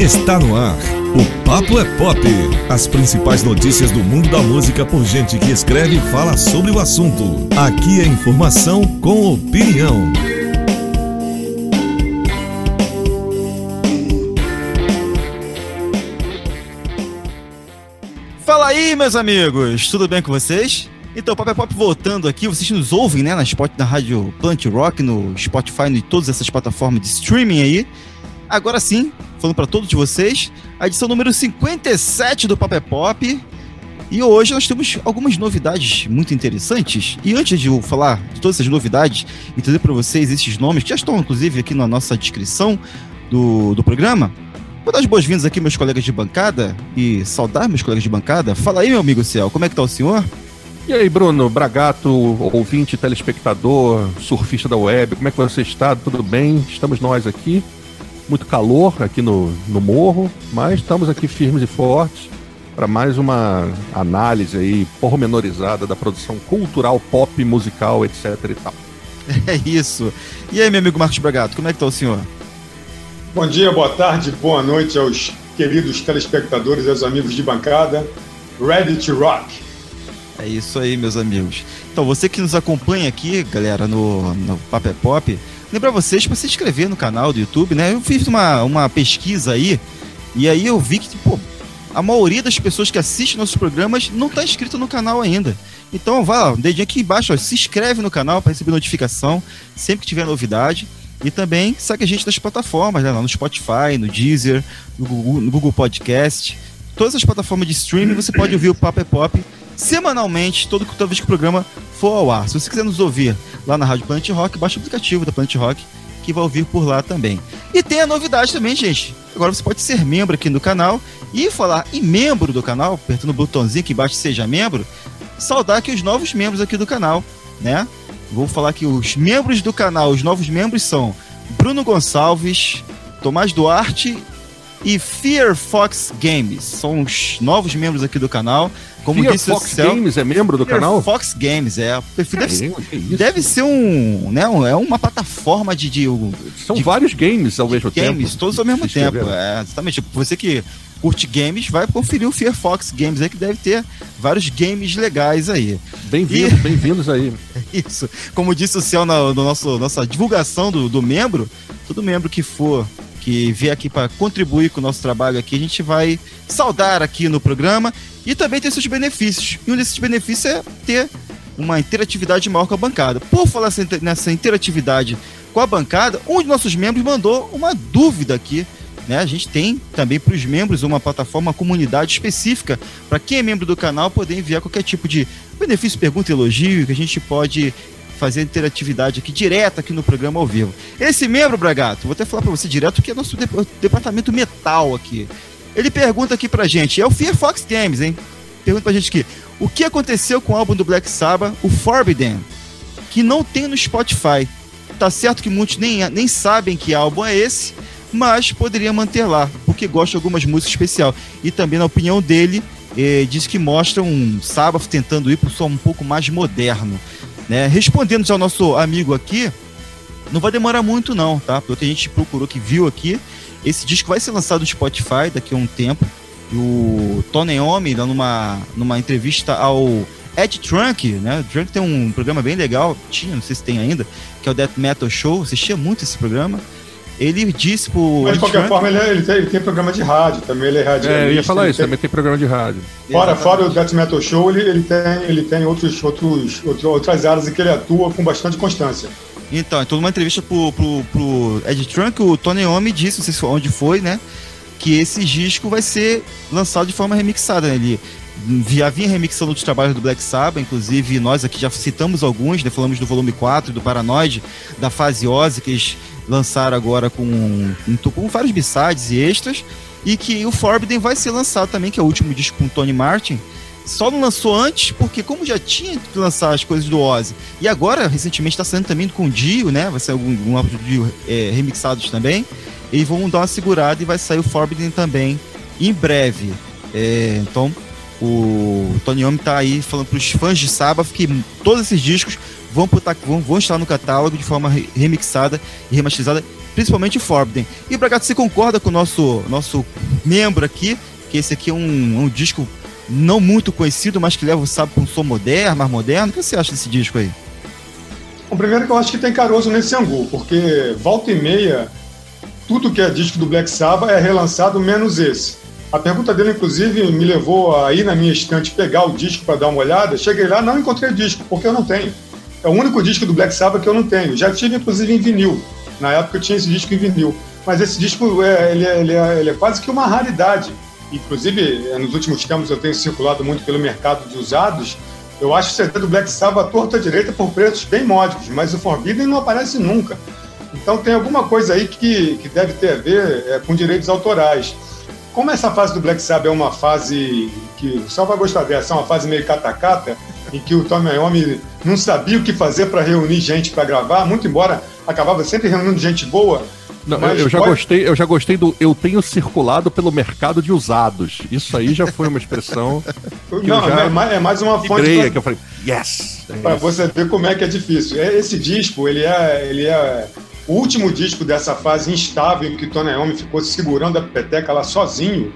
Está no ar. O Papo é Pop. As principais notícias do mundo da música por gente que escreve e fala sobre o assunto. Aqui é informação com opinião. Fala aí, meus amigos, tudo bem com vocês? Então, Papo é Pop voltando aqui, vocês nos ouvem, né, na, Spot, na rádio Plant Rock, no Spotify, e todas essas plataformas de streaming aí. Agora sim, falando para todos vocês, a edição número 57 do Papo é Pop. E hoje nós temos algumas novidades muito interessantes. E antes de eu falar de todas essas novidades e trazer para vocês esses nomes, que já estão inclusive aqui na nossa descrição do, do programa, vou dar as boas-vindas aqui meus colegas de bancada e saudar meus colegas de bancada. Fala aí, meu amigo Céu, como é que tá o senhor? E aí, Bruno, Bragato, ouvinte, telespectador, surfista da web, como é que você está? Tudo bem? Estamos nós aqui. Muito calor aqui no, no morro, mas estamos aqui firmes e fortes para mais uma análise aí pormenorizada da produção cultural, pop, musical, etc e tal. É isso. E aí, meu amigo Marcos Bragato, como é que tá o senhor? Bom dia, boa tarde, boa noite aos queridos telespectadores e aos amigos de bancada. Ready to rock! É isso aí, meus amigos. Então, você que nos acompanha aqui, galera, no, no Papo é Pop, lembra vocês para se inscrever no canal do YouTube, né? Eu fiz uma, uma pesquisa aí, e aí eu vi que, a maioria das pessoas que assistem nossos programas não está inscrito no canal ainda. Então, vai lá, dedinho aqui embaixo, ó, se inscreve no canal para receber notificação sempre que tiver novidade. E também segue a gente nas plataformas, né? No Spotify, no Deezer, no Google, no Google Podcast. Todas as plataformas de streaming você pode ouvir o Papo é Pop semanalmente, todo, toda vez que o programa for ao ar. Se você quiser nos ouvir lá na Rádio Planet Rock, baixa o aplicativo da Planet Rock que vai ouvir por lá também. E tem a novidade também, gente. Agora você pode ser membro aqui do canal e falar em membro do canal, apertando o botãozinho que embaixo seja membro, saudar aqui os novos membros aqui do canal, né? Vou falar que os membros do canal, os novos membros são Bruno Gonçalves, Tomás Duarte e Fear Fox Games. São os novos membros aqui do canal. Como Fear disse Fox o Céu, Games é membro do Fear canal? Fox Games, é. O perfil deve, isso? deve ser um, né, um- é uma plataforma de, de, São de vários games ao mesmo tempo. games, todos ao mesmo tempo. É, exatamente. Você que curte games, vai conferir o Fear Fox Games aí, que deve ter vários games legais aí. Bem-vindos, bem-vindos aí. Isso. Como disse o Céu na no nosso, nossa divulgação do, do membro, todo membro que for que vier aqui para contribuir com o nosso trabalho aqui, a gente vai saudar aqui no programa e também ter seus benefícios. E um desses benefícios é ter uma interatividade maior com a bancada. Por falar nessa interatividade com a bancada, um de nossos membros mandou uma dúvida aqui. Né? A gente tem também para os membros uma plataforma, uma comunidade específica para quem é membro do canal poder enviar qualquer tipo de benefício, pergunta, elogio, que a gente pode fazer interatividade aqui direto aqui no programa ao vivo. Esse membro, Bragato, vou até falar para você direto que é nosso dep- departamento metal aqui. Ele pergunta aqui pra gente, é o Fear Fox Games, hein? Pergunta pra gente aqui, o que aconteceu com o álbum do Black Sabbath, o Forbidden, que não tem no Spotify? Tá certo que muitos nem, nem sabem que álbum é esse, mas poderia manter lá, porque gosta de algumas músicas especial. E também, na opinião dele, eh, diz que mostra um Sabbath tentando ir para um som um pouco mais moderno. Né? Respondendo ao nosso amigo aqui, não vai demorar muito não, tá? Pelo que a gente procurou, que viu aqui, esse disco vai ser lançado no Spotify daqui a um tempo. E o Tony Iommi, dando uma, numa entrevista ao Ed Trunk, né? O Trunk tem um programa bem legal, tinha, não sei se tem ainda, que é o Death Metal Show, assistia muito esse programa. Ele disse pro Mas de qualquer forma, ele, é- ele tem, ele tem programa de rádio também, ele é radialista. É, eu ia falar isso, tem- também tem programa de rádio. Fora, Exatamente. fora o Death Metal Show, ele, ele tem, ele tem outros, outros, outro- outras áreas em que ele atua com bastante constância. Então, então numa entrevista pro, pro, pro Ed Trunk, o Tony Iommi disse, não sei se foi onde foi, né? Que esse disco vai ser lançado de forma remixada. Né? Ele já vinha remixando outros trabalhos do Black Sabbath, inclusive nós aqui já citamos alguns, né? Falamos do volume 4, do Paranoid, da Fase Ozzy, que eles lançaram agora com, com, vários b-sides e extras. E que o Forbidden vai ser lançado também, que é o último disco com Tony Martin. Só não lançou antes, porque como já tinha que lançar as coisas do Ozzy, e agora, recentemente, está saindo também com o Dio, né? Vai sair algum, um álbum do Dio é, remixados também. Eles vão dar uma segurada e vai sair o Forbidden também em breve. É, então, o Tony Iommi tá aí falando para os fãs de Sabbath que todos esses discos vão, putar, vão, vão estar no catálogo de forma remixada e remasterizada, principalmente o Forbidden. E Bragato, você concorda com o nosso, nosso membro aqui, que esse aqui é um, um disco não muito conhecido, mas que leva o sábado para um som moderno, mais moderno? O que você acha desse disco aí? O primeiro que eu acho que tem caroço nesse angu, porque volta e meia, tudo que é disco do Black Sabbath é relançado, menos esse. A pergunta dele, inclusive, me levou a ir na minha estante pegar o disco para dar uma olhada. Cheguei lá, não encontrei disco, porque eu não tenho. É o único disco do Black Sabbath que eu não tenho. Já tive, inclusive, em vinil. Na época eu tinha esse disco em vinil. Mas esse disco, é, ele, é, ele, é, ele é quase que uma raridade. Inclusive, nos últimos tempos eu tenho circulado muito pelo mercado de usados. Eu acho o CD do Black Sabbath torta direita por preços bem módicos, mas o Forbidden não aparece nunca. Então tem alguma coisa aí que, que deve ter a ver é, com direitos autorais. Como essa fase do Black Sabbath é uma fase que só vai gostar dessa, é uma fase meio catacata, em que o Tommy Iommi não sabia o que fazer para reunir gente para gravar, muito embora acabava sempre reunindo gente boa. Não, eu, já pode... gostei, eu já gostei do eu tenho circulado pelo mercado de usados. Isso aí já foi uma expressão. não, é mais, é mais uma fonte. Pra... que eu falei, yes! É para você ver como é que é difícil. É, esse disco, ele é, ele é o último disco dessa fase instável em que Tony Iommi ficou segurando a peteca lá sozinho,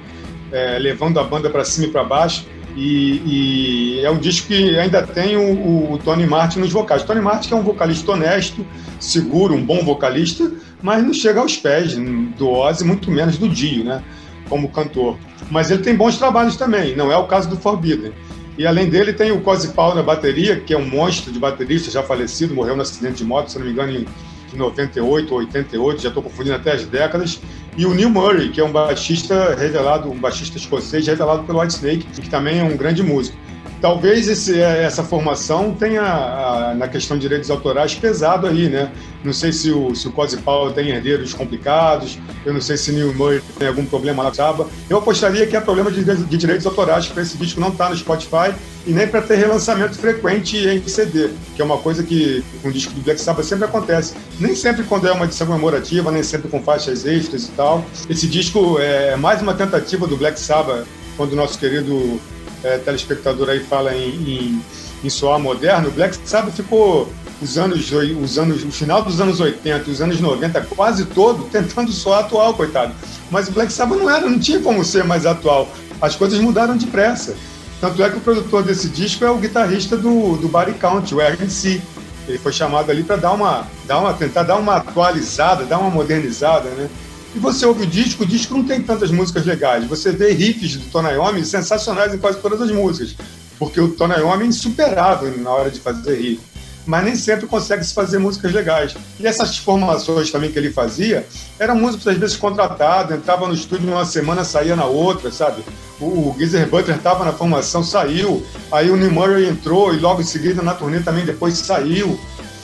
é, levando a banda para cima e para baixo. E, e, é um disco que ainda tem o, o, Tony Martin nos vocais. Tony Martin é um vocalista honesto, seguro, um bom vocalista, mas não chega aos pés do Ozzy, muito menos do Dio, né? Como cantor. Mas ele tem bons trabalhos também, não é o caso do Forbidden. E além dele tem o Cozy Powell na bateria, que é um monstro de baterista, já falecido, morreu no acidente de moto, se não me engano, em de 98 ou 88, já estou confundindo até as décadas, e o Neil Murray, que é um baixista revelado, um baixista escocês revelado pelo Whitesnake, que também é um grande músico. Talvez esse, é, essa formação tenha, na questão de direitos autorais, pesado aí, né? Não sei se o, se o Cozy Powell tem herdeiros complicados, eu não sei se Neil Murray tem algum problema na Saba. Eu apostaria que é problema de, de direitos autorais para esse disco não estar tá no Spotify e nem para ter relançamento frequente em CD, que é uma coisa que com o disco do Black Sabbath sempre acontece. Nem sempre quando é uma edição comemorativa, nem sempre com faixas extras e tal. Esse disco é mais uma tentativa do Black Sabbath, quando o nosso querido é, telespectador aí fala em, em, em soar moderno, Black Sabbath ficou os anos, os anos, o final dos anos 80, os anos 90, quase todo, tentando soar atual, coitado. Mas o Black Sabbath não era, não tinha como ser mais atual. As coisas mudaram depressa. Tanto é que o produtor desse disco é o guitarrista do, do Body Count, o RNC. Ele foi chamado ali para dar uma, dar uma, tentar dar uma atualizada, dar uma modernizada, né? E você ouve o disco, o disco não tem tantas músicas legais. Você vê riffs do Tony Iommi sensacionais em quase todas as músicas, porque o Tony Iommi é insuperável na hora de fazer riff. Mas nem sempre consegue se fazer músicas legais. E essas formações também que ele fazia, eram músicos às vezes contratados, entrava no estúdio uma semana, saía na outra, sabe? O Geezer Butler estava na formação, saiu. Aí o Neil Murray entrou e logo em seguida na turnê também depois saiu.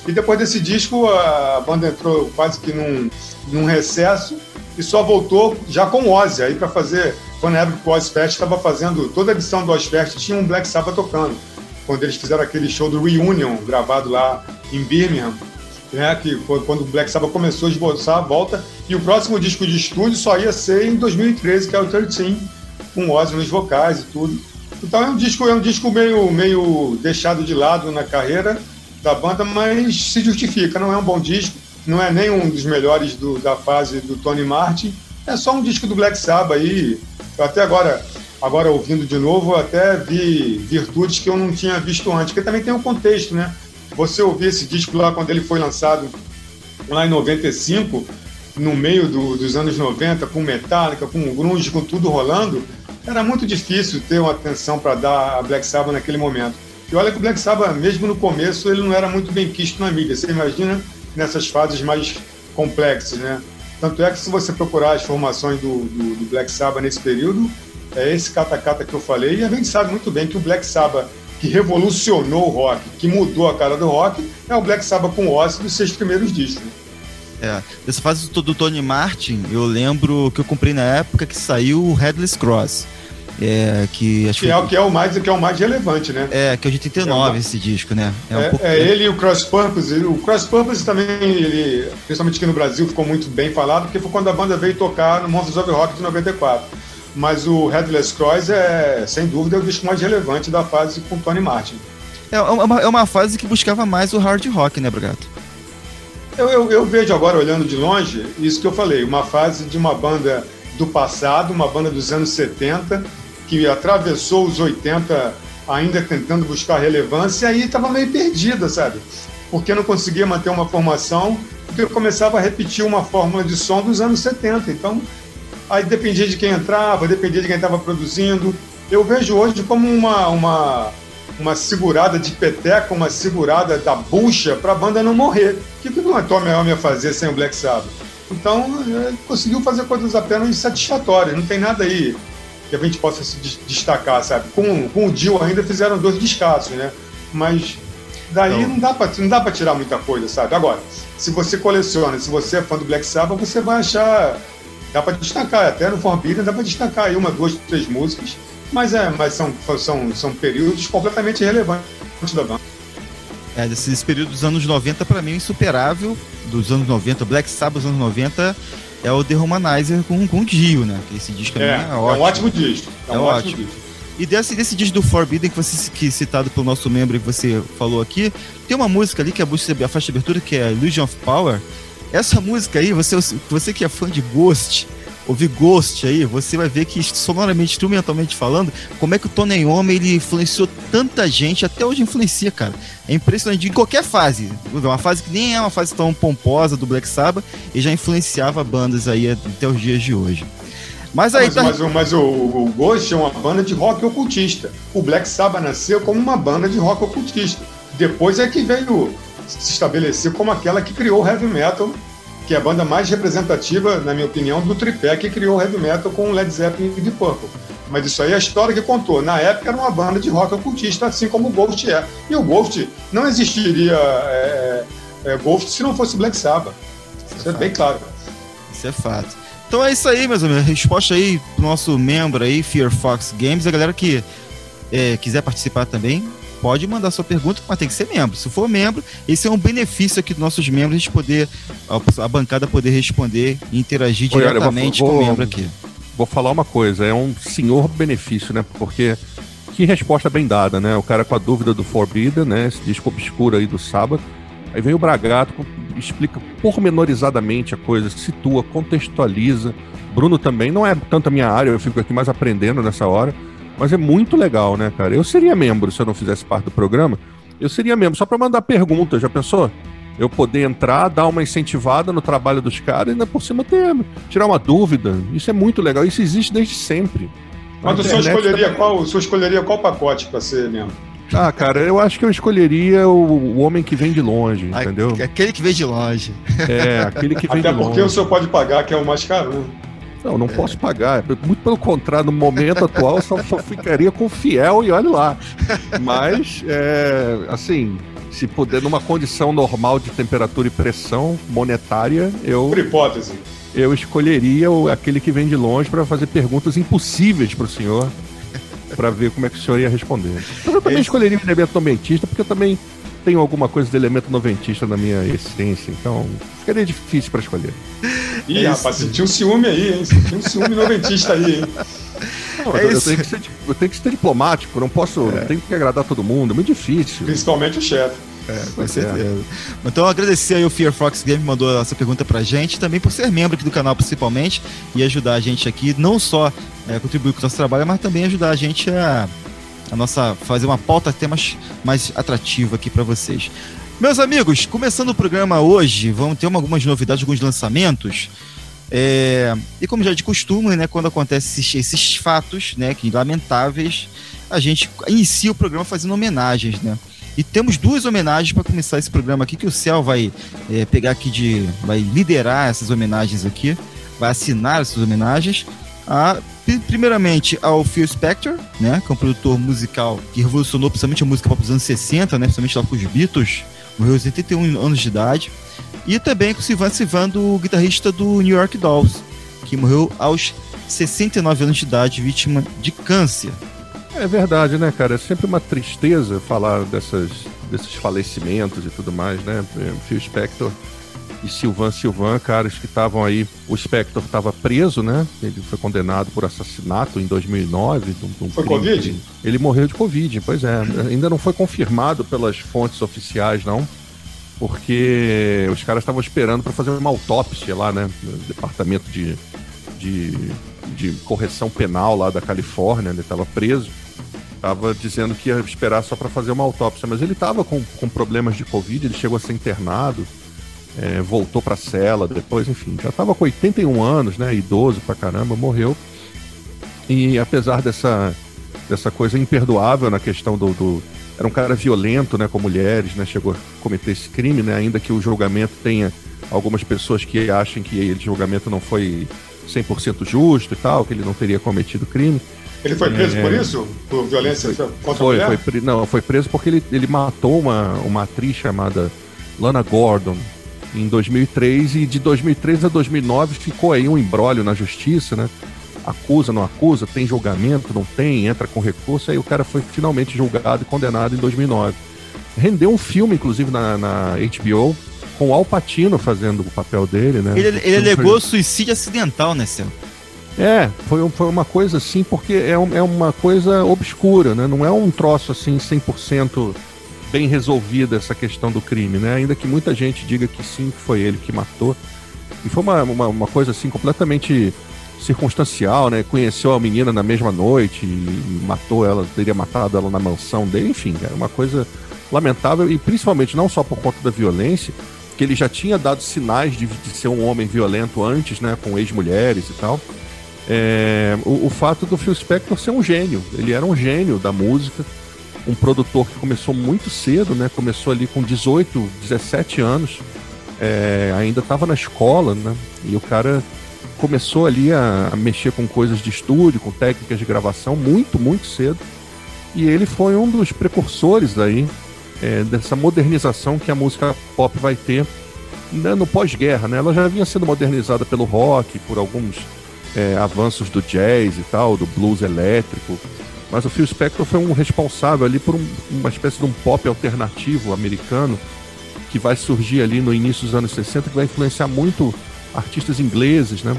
E depois desse disco, a banda entrou quase que num, num recesso e só voltou já com o Ozzy aí para fazer. Quando na época o Ozzy Fest estava fazendo toda a edição do Ozzy Fest, tinha um Black Sabbath tocando. Quando eles fizeram aquele show do Reunion, gravado lá em Birmingham, né, que foi quando o Black Sabbath começou a esboçar a volta. E o próximo disco de estúdio só ia ser em 2013, que é o 13, com Ozzy nos vocais e tudo. Então é um disco, é um disco meio, meio deixado de lado na carreira da banda, mas se justifica. Não é um bom disco, não é nem um dos melhores do, da fase do Tony Martin, é só um disco do Black Sabbath aí. Eu até agora, agora ouvindo de novo, até vi virtudes que eu não tinha visto antes, porque também tem um contexto, né? Você ouvir esse disco lá quando ele foi lançado lá em 95, no meio do, dos anos 90, com Metallica, com grunge, com tudo rolando, era muito difícil ter uma atenção para dar a Black Sabbath naquele momento. E olha que o Black Sabbath, mesmo no começo, ele não era muito bem quisto na mídia. Você imagina nessas fases mais complexas, né? Tanto é que se você procurar as formações do, do, do Black Sabbath nesse período, é esse cata-cata que eu falei, e a gente sabe muito bem que o Black Sabbath que revolucionou o rock, que mudou a cara do rock, é o Black Sabbath com Ozzy dos seus primeiros discos. É, dessa fase do Tony Martin, eu lembro que eu comprei na época que saiu o Headless Cross. É, que, acho que, é, o, que é o mais que é o mais relevante, né? É, que é de 89 é esse disco, né? É, um é, pouco... é, ele e o Cross Purpose. O Cross Purpose também, ele, principalmente aqui no Brasil, ficou muito bem falado, porque foi quando a banda veio tocar no Monsters of Rock de 94. Mas o Headless Cross é, sem dúvida, o disco mais relevante da fase com Tony Martin. É uma, é uma fase que buscava mais o hard rock, né, Bragato? Eu, eu, eu, vejo agora, olhando de longe, isso que eu falei, uma fase de uma banda do passado, uma banda dos anos 70, que atravessou os 80 ainda tentando buscar relevância e estava meio perdida, sabe? Porque não conseguia manter uma formação, porque eu começava a repetir uma fórmula de som dos anos 70. Então, aí dependia de quem entrava, dependia de quem estava produzindo. Eu vejo hoje como uma, uma, uma segurada de peteca, uma segurada da bucha para a banda não morrer. O que, que o Tommy Iommi ia fazer sem o Black Sabbath? Então, ele conseguiu fazer coisas apenas satisfatórias, não tem nada aí que a gente possa se destacar, sabe? Com, com o Dio ainda fizeram dois descassos, né? Mas daí não, não dá para não dá para tirar muita coisa, sabe? Agora, se você coleciona, se você é fã do Black Sabbath, você vai achar dá para destacar, até no Forbidden dá para destacar aí uma, duas, três músicas, mas é, mas são são são períodos completamente relevantes da banda. É, desses períodos dos anos 90 para mim é insuperável, dos anos 90, Black Sabbath dos anos 90 é o The Humanizer com, com o Dio, né? Esse disco é, é, é, ótimo. é um ótimo disco. É, é um ótimo. ótimo. disco. E desse, desse disco do Forbidden que você que citado pelo nosso membro que você falou aqui, tem uma música ali que é a faixa de abertura que é Illusion of Power. Essa música aí, você, você que é fã de Ghost, ouvir Ghost aí, você vai ver que sonoramente, instrumentalmente falando, como é que o Tony Iommi ele influenciou tanta gente, até hoje influencia, cara. É impressionante, em qualquer fase. Uma fase que nem é uma fase tão pomposa do Black Sabbath, e já influenciava bandas aí até os dias de hoje. Mas aí mas, tá... mas, mas o, o, Ghost é uma banda de rock ocultista. O Black Sabbath nasceu como uma banda de rock ocultista. Depois é que veio se estabelecer como aquela que criou o heavy metal que é a banda mais representativa, na minha opinião, do tripé que criou heavy metal com Led Zeppelin e Deep Purple. Mas isso aí é a história que contou. Na época era uma banda de rock ocultista, assim como o Ghost é. E o Ghost não existiria é, é, é Ghost se não fosse Black Sabbath. Isso, isso é, bem claro. Isso é fato. Então é isso aí, meus amigos. Resposta aí pro nosso membro aí, Fear Fox Games. A galera que é, quiser participar também, pode mandar sua pergunta, mas tem que ser membro. Se for membro, esse é um benefício aqui dos nossos membros, a gente poder, a, a bancada poder responder e interagir Oi, diretamente vou, com o membro aqui. Vou falar uma coisa, é um senhor benefício, né? Porque que resposta bem dada, né? O cara com a dúvida do Forbidden, né? Esse disco obscuro aí do sábado. Aí vem o Bragato, explica pormenorizadamente a coisa, situa, contextualiza. Bruno também, não é tanto a minha área, eu fico aqui mais aprendendo nessa hora. Mas é muito legal, né, cara? Eu seria membro se eu não fizesse parte do programa. Eu seria membro só para mandar perguntas, já pensou? Eu poder entrar, dar uma incentivada no trabalho dos caras e ainda por cima ter, tirar uma dúvida. Isso é muito legal. Isso existe desde sempre. Mas o senhor escolheria, qual, o senhor escolheria qual pacote para ser membro? Ah, cara, eu acho que eu escolheria o, o homem que vem de longe, entendeu? Aquele que vem de longe. É, aquele que vem Até de longe. Até porque o senhor pode pagar, que é o mais caro. Não, não posso pagar. Muito pelo contrário, no momento atual, só, só ficaria com fiel e olha lá. Mas, é, assim, se puder, numa condição normal de temperatura e pressão monetária, eu. Por hipótese. Eu escolheria o, aquele que vem de longe para fazer perguntas impossíveis para o senhor, para ver como é que o senhor ia responder. Mas eu também Esse... escolheria o elemento porque eu também tenho alguma coisa de elemento noventista na minha essência, então ficaria difícil para escolher. Ih, é rapaz, sentiu um ciúme aí, hein? Sentiu um ciúme noventista aí, hein? Não, é eu, eu, tenho ser, eu, tenho que ser, diplomático, não posso, é. tenho que agradar todo mundo, é muito difícil. Principalmente o chefe. É, com é. certeza. Então agradecer aí o Fear Fox Game que mandou essa pergunta pra gente, também por ser membro aqui do canal principalmente, e ajudar a gente aqui, não só é, contribuir com o nosso trabalho, mas também ajudar a gente a, a nossa, fazer uma pauta temas mais atrativa aqui para vocês. Meus amigos, começando o programa hoje, vamos ter uma, algumas novidades, alguns lançamentos. É, e como já de costume, né, quando acontecem esses, esses, fatos, né, que lamentáveis, a gente inicia o programa fazendo homenagens, né? E temos duas homenagens para começar esse programa aqui que o Céu vai é, pegar aqui de, vai liderar essas homenagens aqui, vai assinar essas homenagens. A, primeiramente ao Phil Spector, né, que é um produtor musical que revolucionou principalmente a música pop dos anos 60, né, principalmente lá com os Beatles morreu aos 81 anos de idade. E também com o Sivan Sivan, do guitarrista do New York Dolls, que morreu aos 69 anos de idade, vítima de câncer. É verdade, né, cara? É sempre uma tristeza falar dessas, desses falecimentos e tudo mais, né? Phil Spector e Silvan Silvan, caras que estavam aí. O Spector estava preso, né? Ele foi condenado por assassinato em 2009. Um, um foi Covid? Ele morreu de Covid, pois é. Ainda não foi confirmado pelas fontes oficiais, não. Porque os caras estavam esperando para fazer uma autópsia lá, né? No departamento de, de, de correção penal lá da Califórnia, ele estava preso. Tava dizendo que ia esperar só para fazer uma autópsia, mas ele estava com, com problemas de Covid, ele chegou a ser internado é, voltou pra cela depois, enfim, já estava com 81 anos, né? Idoso pra caramba, morreu. E apesar dessa, dessa coisa imperdoável na questão do, do, Era um cara violento, né? Com mulheres, né? Chegou a cometer esse crime, né? Ainda que o julgamento tenha algumas pessoas que acham que o julgamento não foi 100% justo e tal, que ele não teria cometido crime. Ele foi preso é, por isso? Por violência contra foi, a mulher? Foi, não, foi preso porque ele, ele matou uma, uma atriz chamada Lana Gordon, em 2003 e de 2003 a 2009 ficou aí um embrólio na justiça, né? Acusa, não acusa, tem julgamento, não tem, entra com recurso, aí o cara foi finalmente julgado e condenado em 2009. Rendeu um filme, inclusive, na, na HBO, com o Al Pacino fazendo o papel dele, né? Ele, ele alegou foi... suicídio acidental, né, Céu? É, foi, foi uma coisa assim, porque é, um, é uma coisa obscura, né? Não é um troço assim 100% bem resolvida essa questão do crime, né? Ainda que muita gente diga que sim, que foi ele que matou. E foi uma, uma, uma coisa assim completamente circunstancial, né? Conheceu a menina na mesma noite e matou ela, teria matado ela na mansão dele, enfim, era uma coisa lamentável e principalmente não só por conta da violência, que ele já tinha dado sinais de, de ser um homem violento antes, né? Com ex-mulheres e tal. É, o, o fato do Phil Spector ser um gênio, ele era um gênio da música um produtor que começou muito cedo, né? Começou ali com 18, 17 anos, é, ainda estava na escola, né? E o cara começou ali a, a, mexer com coisas de estúdio, com técnicas de gravação muito, muito cedo. E ele foi um dos precursores aí é, dessa modernização que a música pop vai ter né, no pós-guerra, né? Ela já vinha sendo modernizada pelo rock, por alguns é, avanços do jazz e tal, do blues elétrico. Mas o Phil Spector foi um responsável ali por um, uma espécie de um pop alternativo americano que vai surgir ali no início dos anos 60, que vai influenciar muito artistas ingleses, né?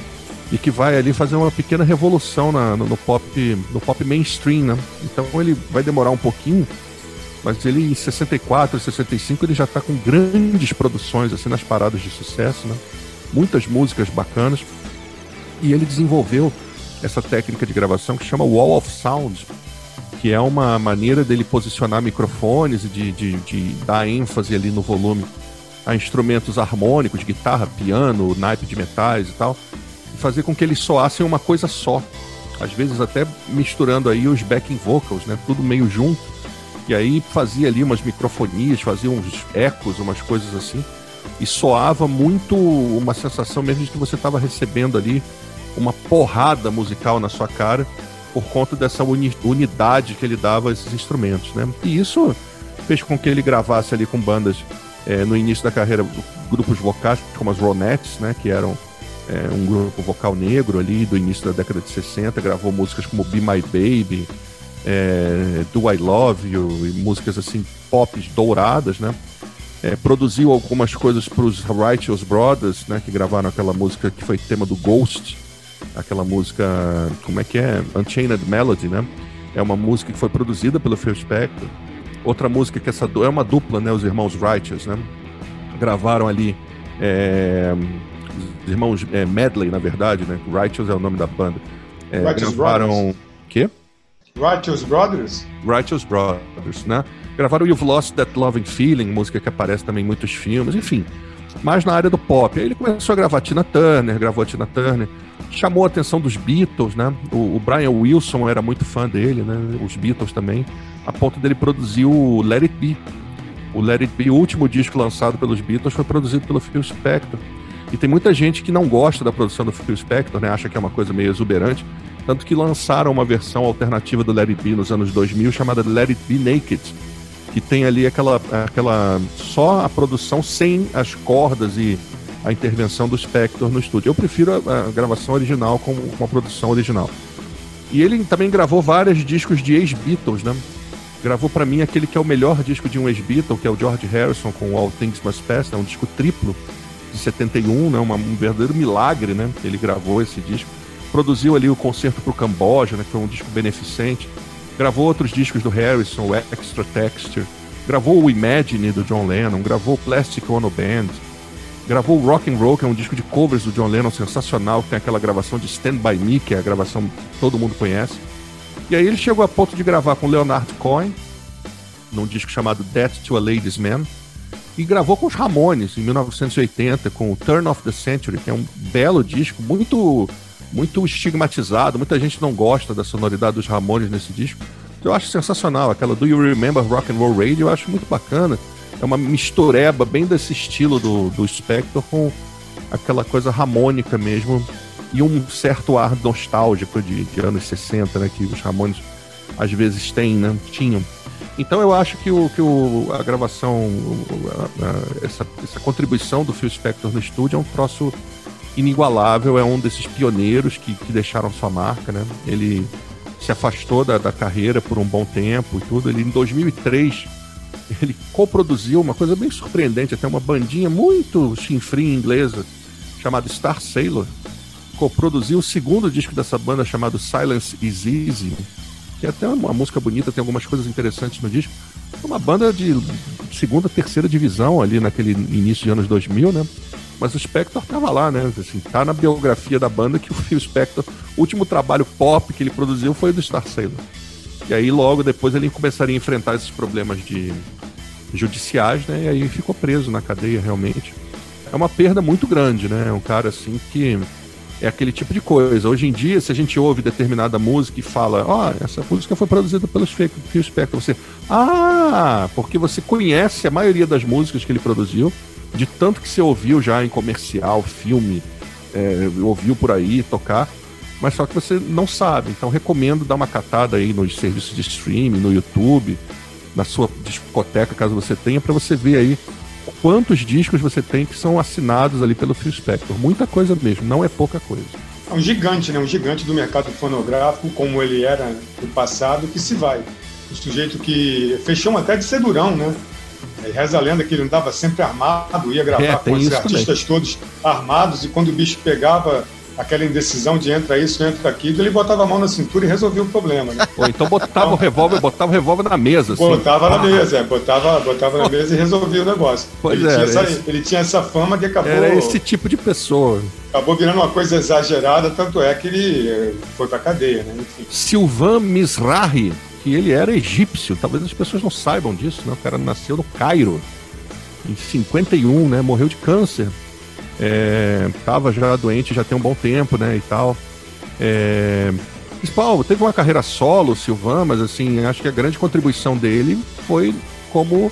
E que vai ali fazer uma pequena revolução na, no, no, pop no pop mainstream, né? Então ele vai demorar um pouquinho, mas ele em 64, 65 ele já está com grandes produções assim nas paradas de sucesso, né? Muitas músicas bacanas. E ele desenvolveu essa técnica de gravação que chama Wall of Sound, que é uma maneira dele posicionar microfones e de, de, de dar ênfase ali no volume a instrumentos harmônicos, guitarra, piano, naipe de metais e tal, e fazer com que eles soassem uma coisa só. Às vezes até misturando aí os backing vocals, né? Tudo meio junto. E aí fazia ali umas microfonias, fazia uns ecos, umas coisas assim. E soava muito uma sensação mesmo de que você estava recebendo ali uma porrada musical na sua cara por conta dessa uni unidade que ele dava a esses instrumentos, né? E isso fez com que ele gravasse ali com bandas é, no início da carreira grupos vocais como as Ronettes, né? Que eram é, um grupo vocal negro ali do início da década de 60, gravou músicas como Be My Baby, é, Do I Love You e músicas assim pop douradas, né? É, produziu algumas coisas para os Righteous Brothers, né? Que gravaram aquela música que foi tema do Ghost aquela música, como é que é? Unchained Melody, né? É uma música que foi produzida pelo Phil Spector. Outra música que essa é uma dupla, né? Os irmãos Righteous, né? Gravaram ali é, os irmãos é, Medley, na verdade, né? Righteous é o nome da banda. É, Righteous gravaram Brothers. quê? Righteous Brothers? Righteous Brothers, né? Gravaram You've Lost That Loving Feeling, música que aparece também em muitos filmes, enfim. Mais na área do pop. Aí ele começou a gravar Tina Turner, gravou a Tina Turner chamou a atenção dos Beatles, né? O, o, Brian Wilson era muito fã dele, né? Os Beatles também, a ponto dele produzir o Let It Be. O Let It Be, o último disco lançado pelos Beatles, foi produzido pelo Phil Spector. E tem muita gente que não gosta da produção do Phil Spector, né? Acha que é uma coisa meio exuberante. Tanto que lançaram uma versão alternativa do Let It Be nos anos 2000 chamada Let It Be Naked, que tem ali aquela, aquela só a produção sem as cordas e a intervenção do Spector no estúdio. Eu prefiro a, a gravação original com uma produção original. E ele também gravou vários discos de ex-Beatles, né? Gravou para mim aquele que é o melhor disco de um ex-Beatle, que é o George Harrison com All Things Must Pass, é um disco triplo, de 71, né? Uma, um verdadeiro milagre, né? Ele gravou esse disco. Produziu ali o concerto para o Camboja, né? Que foi um disco beneficente. Gravou outros discos do Harrison, o Extra Texture. Gravou o Imagine do John Lennon. Gravou Plastic Ono Band. Gravou Rock and Roll, que é um disco de covers do John Lennon sensacional, que tem aquela gravação de Stand By Me, que é a gravação que todo mundo conhece. E aí ele chegou a ponto de gravar com Leonard Cohen, num disco chamado Death to a Ladies Man, e gravou com os Ramones em 1980 com o Turn of the Century, que é um belo disco, muito muito estigmatizado, muita gente não gosta da sonoridade dos Ramones nesse disco. Eu acho sensacional, aquela Do You Remember Rock and Roll Radio, eu acho muito bacana. É uma mistureba bem desse estilo do, do Spector com aquela coisa harmônica mesmo e um certo ar nostálgico de, de anos 60, né, que os Ramones às vezes têm, né, tinham. Então eu acho que, o, que o, a gravação, a, a, essa, essa contribuição do Phil Spector no estúdio é um troço inigualável, é um desses pioneiros que, que deixaram sua marca, né? Ele se afastou da, da carreira por um bom tempo e tudo. Ele, em 2003, ele coproduziu uma coisa bem surpreendente, até uma bandinha muito chinfrim inglesa chamada Star Sailor. Coproduziu o segundo disco dessa banda chamado Silence is Easy, que é até uma música bonita, tem algumas coisas interessantes no disco. Uma banda de segunda, terceira divisão ali naquele início de anos 2000, né? Mas o Spector tava lá, né? Assim, tá na biografia da banda que o Phil Spector, o último trabalho pop que ele produziu foi do Star Sailor. E aí logo depois ele começaria a enfrentar esses problemas de judiciais, né? E aí ficou preso na cadeia realmente. É uma perda muito grande, né? Um cara assim que é aquele tipo de coisa. Hoje em dia, se a gente ouve determinada música e fala, ó, oh, essa música foi produzida pelos Phil Spector, você, ah, porque você conhece a maioria das músicas que ele produziu, de tanto que você ouviu já em comercial, filme, é, ouviu por aí tocar, mas só que você não sabe. Então recomendo dar uma catada aí nos serviços de streaming, no YouTube, na sua discoteca, caso você tenha, para você ver aí quantos discos você tem que são assinados ali pelo Phil Spector. Muita coisa mesmo, não é pouca coisa. É um gigante, né? Um gigante do mercado fonográfico, como ele era no passado, que se vai. Um sujeito que fechou até de ser durão, Reza a lenda que ele andava sempre armado, ia gravar é, com os artistas também. todos armados, e quando o bicho pegava aquela indecisão de entra isso, entra aquilo, ele botava a mão na cintura e resolvia o problema. Né? Ou então botava o revólver, botava o revólver na mesa. Assim. Botava na mesa, é, botava, botava na mesa e resolvia o negócio. Pois ele, é, tinha essa, ele tinha essa fama de acabou. Era esse tipo de pessoa. Acabou virando uma coisa exagerada, tanto é que ele foi pra cadeia, né? Enfim. Silvan Misrahi, que ele era egípcio, talvez as pessoas não saibam disso, né? O cara nasceu no Cairo em 51, né? Morreu de câncer é, tava já doente já tem um bom tempo, né, e tal. É, teve uma carreira solo, Silvan, mas assim, acho que a grande contribuição dele foi como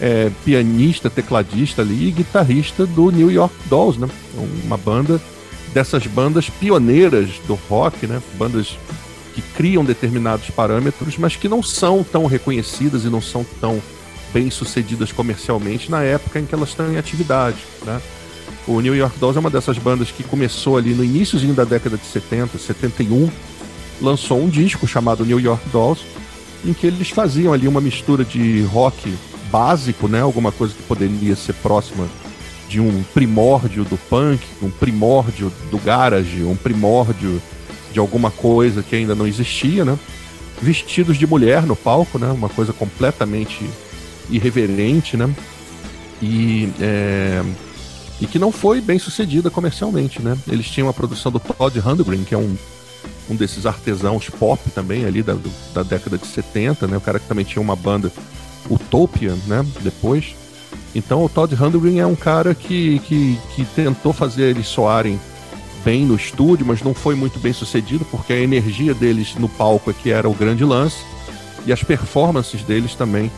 é, pianista, tecladista ali e guitarrista do New York Dolls, né? Uma banda dessas bandas pioneiras do rock, né? Bandas que criam determinados parâmetros, mas que não são tão reconhecidas e não são tão bem sucedidas comercialmente na época em que elas estão em atividade, né? O New York Dolls é uma dessas bandas que começou ali no iníciozinho da década de 70, 71, lançou um disco chamado New York Dolls, em que eles faziam ali uma mistura de rock básico, né, alguma coisa que poderia ser próxima de um primórdio do punk, um primórdio do garage, um primórdio de alguma coisa que ainda não existia, né? Vestidos de mulher no palco, né? Uma coisa completamente irreverente, né? E é, e que não foi bem sucedida comercialmente, né? Eles tinham a produção do Todd Rundgren, que é um, um desses artesãos pop também ali da, da década de 70, né? O cara que também tinha uma banda Utopia, né? Depois. Então o Todd Rundgren é um cara que, que, que tentou fazer eles soarem bem no estúdio, mas não foi muito bem sucedido, porque a energia deles no palco é que era o grande lance, e as performances deles também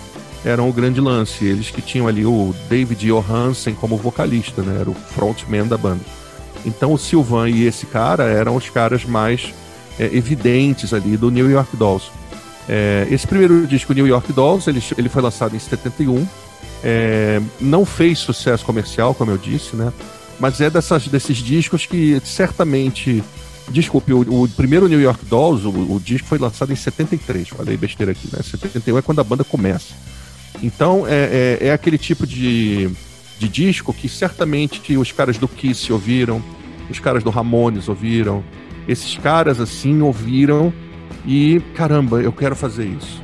eram o grande lance. Eles que tinham ali o David Johansen como vocalista, né? Era o frontman da banda. Então o Sylvan e esse cara eram os caras mais é, evidentes ali do New York Dolls. É, esse primeiro disco, New York Dolls, ele, ele foi lançado em 71. É, não fez sucesso comercial, como eu disse, né? Mas é dessas, desses discos que certamente. Desculpe, o, o primeiro New York Dolls, o, o, disco foi lançado em 73. Falei besteira aqui, né? 71 é quando a banda começa. Então é, é, é aquele tipo de, de disco que certamente os caras do Kiss ouviram, os caras do Ramones ouviram, esses caras assim ouviram e caramba, eu quero fazer isso.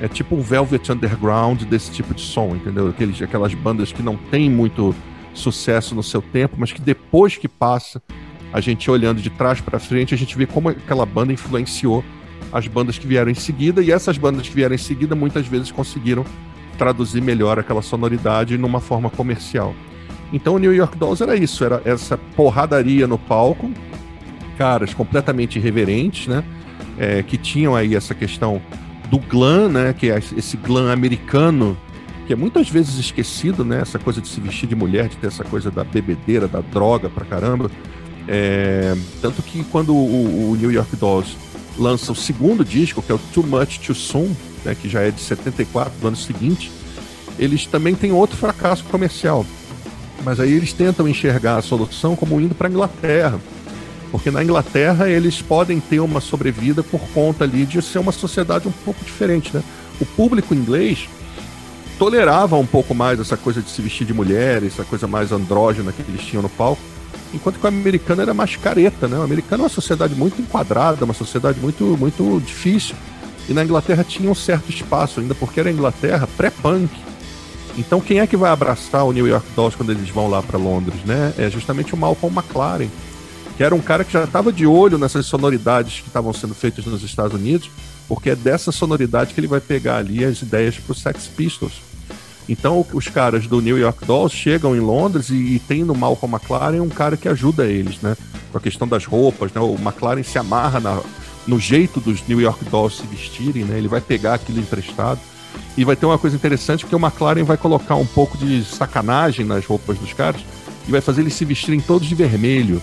É tipo um Velvet Underground desse tipo de som, entendeu? Aqueles, aquelas bandas que não tem muito sucesso no seu tempo, mas que depois que passa, a gente olhando de trás para frente, a gente vê como aquela banda influenciou as bandas que vieram em seguida, e essas bandas que vieram em seguida muitas vezes conseguiram traduzir melhor aquela sonoridade numa forma comercial. Então o New York Dolls era isso, era essa porradaria no palco, caras completamente irreverentes, né? É, que tinham aí essa questão do glam, né? Que é esse glam americano que é muitas vezes esquecido, né? Essa coisa de se vestir de mulher, de ter essa coisa da bebedeira, da droga pra caramba. É, tanto que quando o, o, New York Dolls lança o segundo disco, que é o Too Much Too Soon, né, que já é de 74, do ano seguinte, eles também têm outro fracasso comercial. Mas aí eles tentam enxergar a solução como indo para a Inglaterra. Porque na Inglaterra eles podem ter uma sobrevida por conta ali de ser uma sociedade um pouco diferente, né? O público inglês tolerava um pouco mais essa coisa de se vestir de mulher, essa coisa mais andrógena que eles tinham no palco, enquanto que o americano era mais careta, né? O americano é uma sociedade muito enquadrada, uma sociedade muito, muito difícil. E na Inglaterra tinha um certo espaço ainda, porque era a Inglaterra pré-punk. Então quem é que vai abraçar o New York Dolls quando eles vão lá para Londres, né? É justamente o Malcolm McLaren, que era um cara que já estava de olho nessas sonoridades que estavam sendo feitas nos Estados Unidos, porque é dessa sonoridade que ele vai pegar ali as ideias para os Sex Pistols. Então os caras do New York Dolls chegam em Londres e, e tem no Malcolm McLaren um cara que ajuda eles, né? Com a questão das roupas, né? O McLaren se amarra na, no jeito dos New York Dolls se vestirem, né? Ele vai pegar aquilo emprestado. E vai ter uma coisa interessante porque o McLaren vai colocar um pouco de sacanagem nas roupas dos caras e vai fazer eles se vestirem todos de vermelho.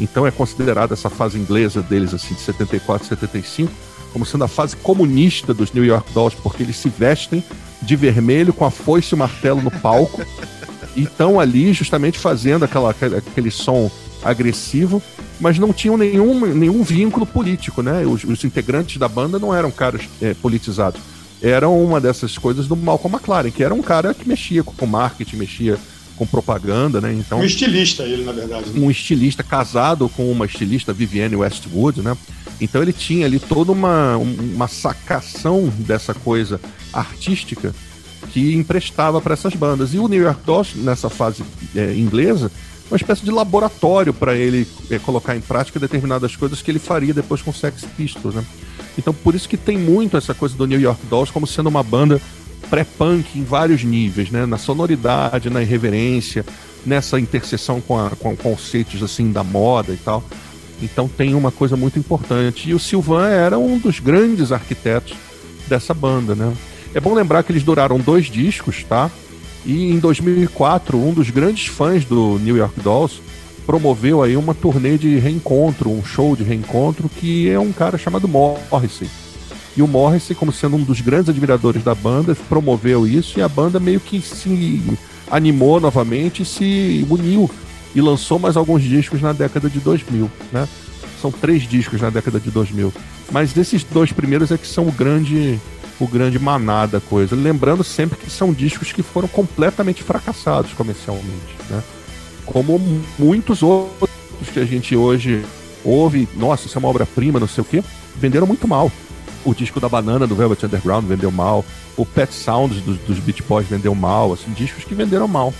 Então é considerada essa fase inglesa deles assim de 74, 75 como sendo a fase comunista dos New York Dolls, porque eles se vestem de vermelho com a foice e o martelo no palco e estão ali justamente fazendo aquela, aquele som agressivo, mas não tinham nenhum, nenhum vínculo político, né? Os, os integrantes da banda não eram caras é, politizados. Eram uma dessas coisas do Malcolm McLaren, que era um cara que mexia com marketing, mexia com propaganda, né? Então, um estilista, ele, na verdade. Né? Um estilista casado com uma estilista, Vivienne Westwood, né? Então ele tinha ali toda uma, uma sacação dessa coisa artística que emprestava para essas bandas. E o New York Dolls, nessa fase é, inglesa, uma espécie de laboratório para ele é, colocar em prática determinadas coisas que ele faria depois com Sex Pistols, né? Então por isso que tem muito essa coisa do New York Dolls como sendo uma banda pré-punk em vários níveis, né? Na sonoridade, na irreverência, nessa interseção com, a, com conceitos assim da moda e tal. Então tem uma coisa muito importante. E o Sylvain era um dos grandes arquitetos dessa banda, né? É bom lembrar que eles duraram dois discos, tá? E em 2004, um dos grandes fãs do New York Dolls promoveu aí uma turnê de reencontro, um show de reencontro, que é um cara chamado Morrissey. E o Morrissey, como sendo um dos grandes admiradores da banda, promoveu isso e a banda meio que se animou novamente e se uniu e lançou mais alguns discos na década de 2000, né? São três discos na década de 2000. Mas desses dois primeiros é que são o grande o grande maná da coisa. Lembrando sempre que são discos que foram completamente fracassados comercialmente, né? Como muitos outros que a gente hoje ouve, nossa, isso é uma obra-prima, não sei o quê, venderam muito mal o disco da Banana do Velvet Underground vendeu mal, o Pet Sounds dos, dos Beach Boys vendeu mal, assim, discos que venderam mal.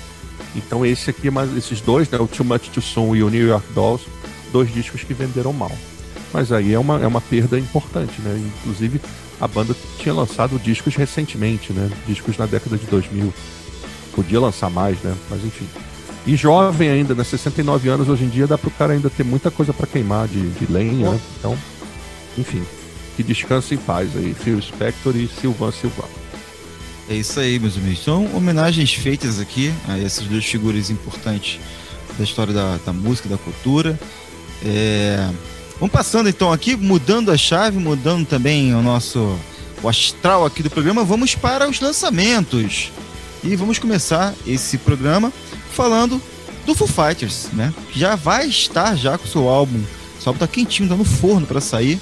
Então esse aqui, mas esses dois, né, o Too Much Too Soon e o New York Dolls, dois discos que venderam mal. Mas aí é uma, é uma perda importante, né? Inclusive a banda tinha lançado discos recentemente, né? Discos na década de 2000. Podia lançar mais, né? Mas enfim. E jovem ainda, né? 69 anos hoje em dia dá pro cara ainda ter muita coisa para queimar de, de lenha, né? Então, enfim que descanse em paz aí, Phil Spector e Silvan Silva. É isso aí, meus amigos. São homenagens feitas aqui a essas duas figuras importantes da história da, da música, da cultura. É... Vamos passando então aqui, mudando a chave, mudando também o nosso o astral aqui do programa. Vamos para os lançamentos. E vamos começar esse programa falando do Foo Fighters, né? Já vai estar já com o seu álbum. O álbum tá quentinho, tá no forno para sair.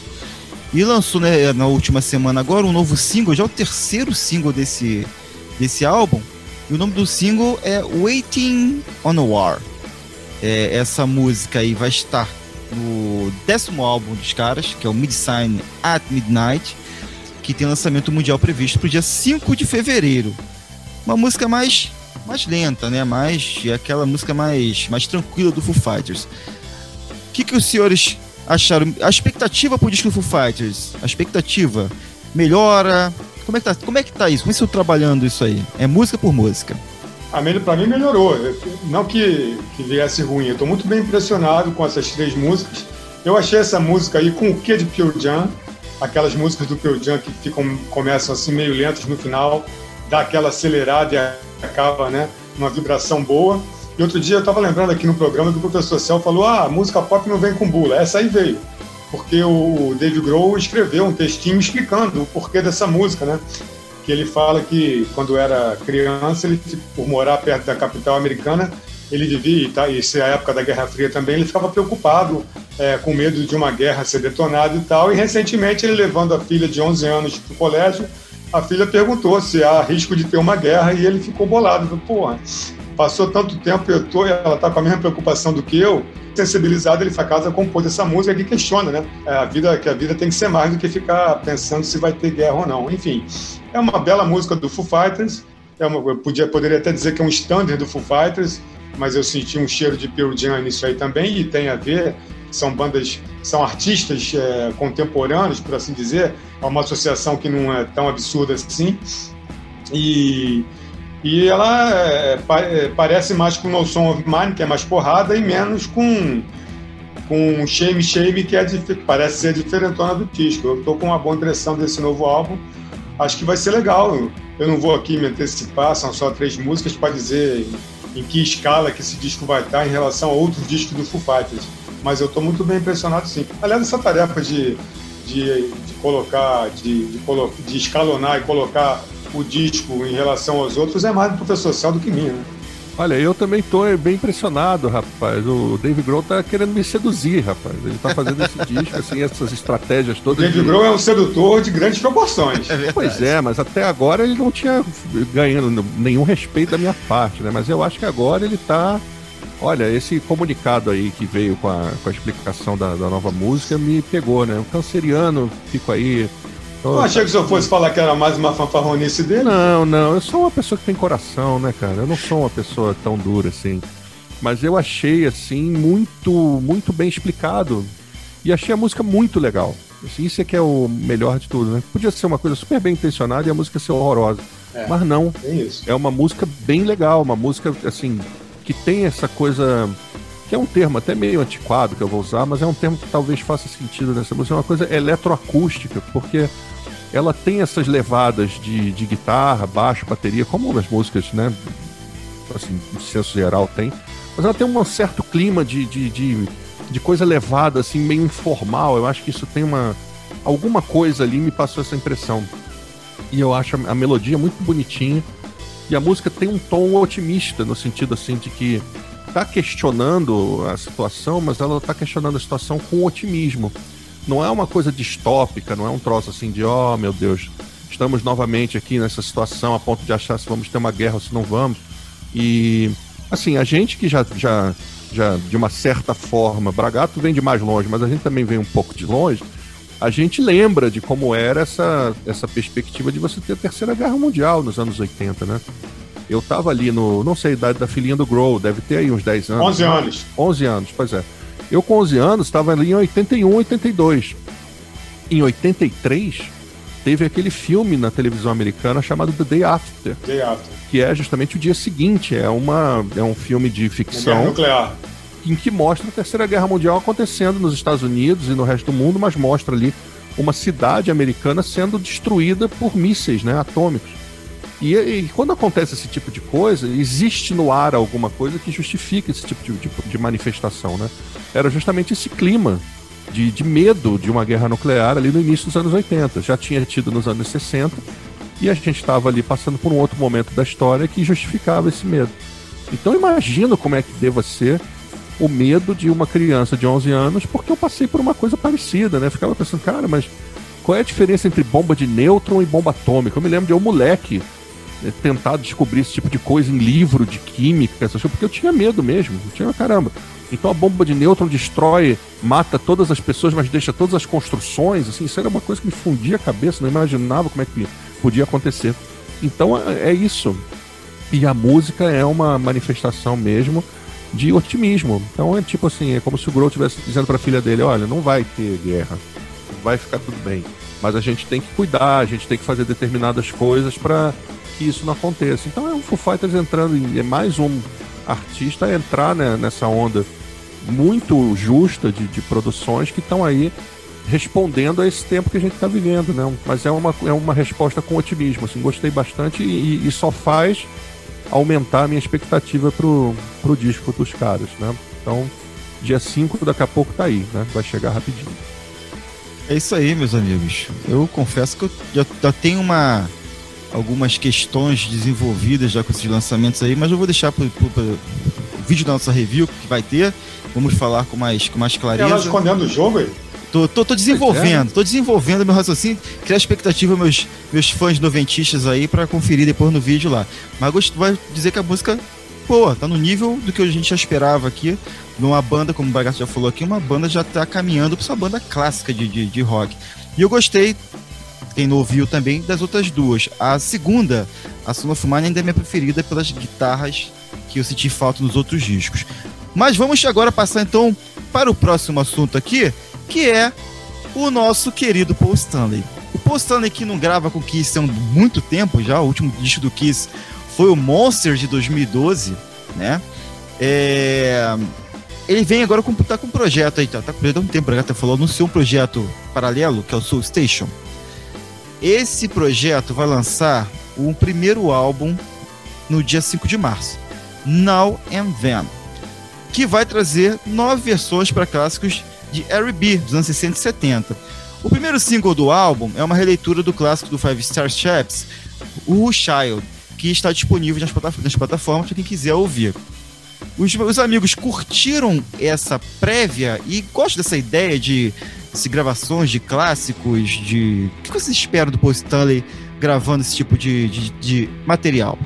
E lançou né, na última semana agora um novo single, já o terceiro single desse, desse álbum, E o nome do single é Waiting on a War. É, essa música aí vai estar no décimo álbum dos caras, que é o Midsign at Midnight, que tem lançamento mundial previsto para o dia 5 de fevereiro. Uma música mais mais lenta, né? Mais aquela música mais mais tranquila do Foo Fighters. O que, que os senhores acharam? A expectativa pro disco do Foo Fighters, a expectativa melhora? Como é que tá, como é que tá isso? Como é que estão trabalhando isso aí? É música por música? Ah, para mim melhorou. Não que, que viesse ruim. Eu estou muito bem impressionado com essas três músicas. Eu achei essa música aí com o que de Pearl Jam, aquelas músicas do Pearl Jam que ficam, começam assim meio lentas no final, dá aquela acelerada e acaba, né, uma vibração boa. E outro dia eu estava lembrando aqui no programa que o professor Cel falou: ah, música pop não vem com bula. Essa aí veio. Porque o Dave Grohl escreveu um textinho explicando o porquê dessa música, né? Que ele fala que quando era criança, ele, por morar perto da capital americana, ele vivia, e, tá, e se é a época da Guerra Fria também, ele ficava preocupado, é, com medo de uma guerra ser detonada e tal. E recentemente, ele levando a filha de 11 anos para o colégio, a filha perguntou se há risco de ter uma guerra e ele ficou bolado. Porra, passou tanto tempo, eu tô, ela está com a mesma preocupação do que eu. Sensibilizado, ele foi casa compôs essa música que questiona, né? É, a vida, que a vida tem que ser mais do que ficar pensando se vai ter guerra ou não. Enfim, é uma bela música do Foo Fighters. É uma, eu podia, poderia até dizer que é um standard do Foo Fighters, mas eu senti um cheiro de Pearl Jam nisso aí também e tem a ver. São bandas, são artistas é, contemporâneos, por assim dizer. É uma associação que não é tão absurda assim. E e ela é, é, parece mais com No Song of Mine, que é mais porrada, e menos com com Shame Shame, que é, parece ser diferentona do disco. Eu estou com uma boa impressão desse novo álbum. Acho que vai ser legal. Eu não vou aqui me antecipar, são só três músicas para dizer em que escala que esse disco vai estar em relação a outros discos do Foo Fighters. Mas eu estou muito bem impressionado, sim. Aliás, essa tarefa de, de, de colocar, de, de, de escalonar e colocar o disco em relação aos outros é mais do professor Céu do que minha, né? Olha, eu também tô bem impressionado, rapaz. O Dave Grohl tá querendo me seduzir, rapaz. Ele tá fazendo esse disco, assim, essas estratégias todas. O Dave de... Grohl é um sedutor de grandes proporções. É pois é, mas até agora ele não tinha ganhando nenhum respeito da minha parte, né? Mas eu acho que agora ele tá. Olha, esse comunicado aí que veio com a, com a explicação da, da nova música me pegou, né? O canceriano, fico aí eu achei que se eu fosse falar que era mais uma fanfarronice dele. Não, não, eu sou uma pessoa que tem coração, né, cara? Eu não sou uma pessoa tão dura assim. Mas eu achei, assim, muito, muito bem explicado. E achei a música muito legal. Assim, isso é que é o melhor de tudo, né? Podia ser uma coisa super bem intencionada e a música ser horrorosa. É, mas não. É, é uma música bem legal, uma música, assim, que tem essa coisa que é um termo até meio antiquado que eu vou usar, mas é um termo que talvez faça sentido nessa música, é uma coisa eletroacústica, porque ela tem essas levadas de, de guitarra, baixo, bateria, como as músicas, né? Assim, no senso geral tem. Mas ela tem um certo clima de, de, de, de coisa levada, assim, meio informal. Eu acho que isso tem uma. Alguma coisa ali me passou essa impressão. E eu acho a melodia muito bonitinha. E a música tem um tom otimista, no sentido assim de que tá questionando a situação, mas ela tá questionando a situação com otimismo não é uma coisa distópica, não é um troço assim de, oh meu Deus, estamos novamente aqui nessa situação a ponto de achar se vamos ter uma guerra ou se não vamos. E, assim, a gente que já, já, já de uma certa forma, Bragato vem de mais longe, mas a gente também vem um pouco de longe, a gente lembra de como era essa, essa perspectiva de você ter a Terceira Guerra Mundial nos anos 80, né? Eu tava ali no, não sei, a idade da filhinha do Grow, deve ter aí uns 10 anos. 11 anos. Né? 11 anos, pois é. Eu, com 11 anos, estava ali em 81, 82. Em 83, teve aquele filme na televisão americana chamado The Day After. Day After. Que é justamente o dia seguinte. É, uma, é um filme de ficção. Nuclear. Em que mostra a Terceira Guerra Mundial acontecendo nos Estados Unidos e no resto do mundo, mas mostra ali uma cidade americana sendo destruída por mísseis né, atômicos. E, e, quando acontece esse tipo de coisa, existe no ar alguma coisa que justifica esse tipo de, de, de manifestação, né? Era justamente esse clima de, de, medo de uma guerra nuclear ali no início dos anos 80. Já tinha tido nos anos 60 e a gente estava ali passando por um outro momento da história que justificava esse medo. Então imagino como é que deva ser o medo de uma criança de 11 anos, porque eu passei por uma coisa parecida, né? Ficava pensando, cara, mas qual é a diferença entre bomba de nêutron e bomba atômica? Eu me lembro de um moleque é, tentar descobrir esse tipo de coisa em livro de química, essas coisas, porque eu tinha medo mesmo. Eu tinha, caramba. Então a bomba de nêutron destrói, mata todas as pessoas, mas deixa todas as construções. Assim, isso era uma coisa que me fundia a cabeça, não imaginava como é que podia acontecer. Então é, é isso. E a música é uma manifestação mesmo de otimismo. Então é tipo assim, é como se o Grohl estivesse dizendo para a filha dele, olha, não vai ter guerra, vai ficar tudo bem. Mas a gente tem que cuidar, a gente tem que fazer determinadas coisas para que isso não aconteça. Então é um Foo Fighters entrando, em, é mais um artista entrar né, nessa onda muito justa de, de produções que estão aí respondendo a esse tempo que a gente está vivendo, né? Mas é uma, é uma resposta com otimismo, assim, gostei bastante e, e só faz aumentar a minha expectativa pro, pro disco dos caras, né? Então, dia 5 daqui a pouco tá aí, né? Vai chegar rapidinho. É isso aí, meus amigos. Eu confesso que eu já, já tenho uma algumas questões desenvolvidas já com esses lançamentos aí, mas eu vou deixar para o vídeo da nossa review que vai ter. Vamos falar com mais, com mais clareza. Ela escondendo o jogo aí? Tô, tô, tô desenvolvendo, tô desenvolvendo meu raciocínio, criar expectativa meus, meus fãs noventistas aí para conferir depois no vídeo lá. Mas gosto, vai dizer que a música, pô, tá no nível do que a gente já esperava aqui. Numa banda, como o Bagaço já falou aqui, uma banda já tá caminhando para sua banda clássica de, de, de rock. E eu gostei, quem não ouviu também, das outras duas. A segunda, a Son of Mine, ainda é minha preferida pelas guitarras que eu senti falta nos outros discos. Mas vamos agora passar então para o próximo assunto aqui, que é o nosso querido Paul Stanley. O Paul Stanley que não grava com Kiss há muito tempo já, o último disco do Kiss foi o Monster de 2012, né? É... Ele vem agora com, tá com um projeto aí, tá, tá com um tempo, tá falou, anunciou um projeto paralelo, que é o Soul Station. Esse projeto vai lançar o primeiro álbum no dia 5 de março, Now and Then, que vai trazer nove versões para clássicos de Harry B, dos anos 60 e 70. O primeiro single do álbum é uma releitura do clássico do Five Star Chaps, o Child, que está disponível nas, plataformas, plataformas para quem quiser ouvir. Os, os, amigos curtiram essa prévia e gostam dessa ideia de, de gravações de clássicos, de... O que vocês esperam do Paul Stanley gravando esse tipo de, de, de material?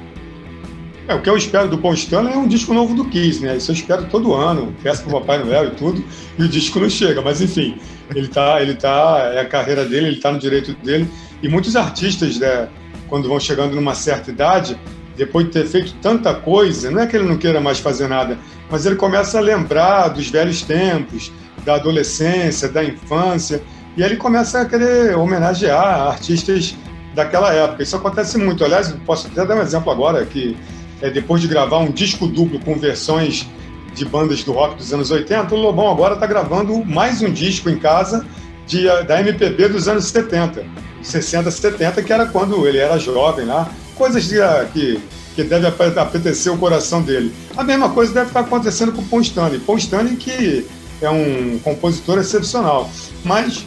É, o que eu espero do Paul Stanley é um disco novo do Kiss, né? Isso eu espero todo ano, peço pro Papai Noel e tudo, e o disco não chega. Mas enfim, ele tá, ele tá, é a carreira dele, ele tá no direito dele. E muitos artistas, né, quando vão chegando numa certa idade, depois de ter feito tanta coisa, não é que ele não queira mais fazer nada, mas ele começa a lembrar dos velhos tempos, da adolescência, da infância, e ele começa a querer homenagear artistas daquela época. Isso acontece muito. Aliás, posso até dar um exemplo agora que é, depois de gravar um disco duplo com versões de bandas do rock dos anos 80, o Lobão agora está gravando mais um disco em casa de, da MPB dos anos 70, 60, 70, que era quando ele era jovem lá. Coisas de, que, que deve apetecer o coração dele. A mesma coisa deve estar acontecendo com o Paul Stanley. Paul Stanley que é um compositor excepcional. Mas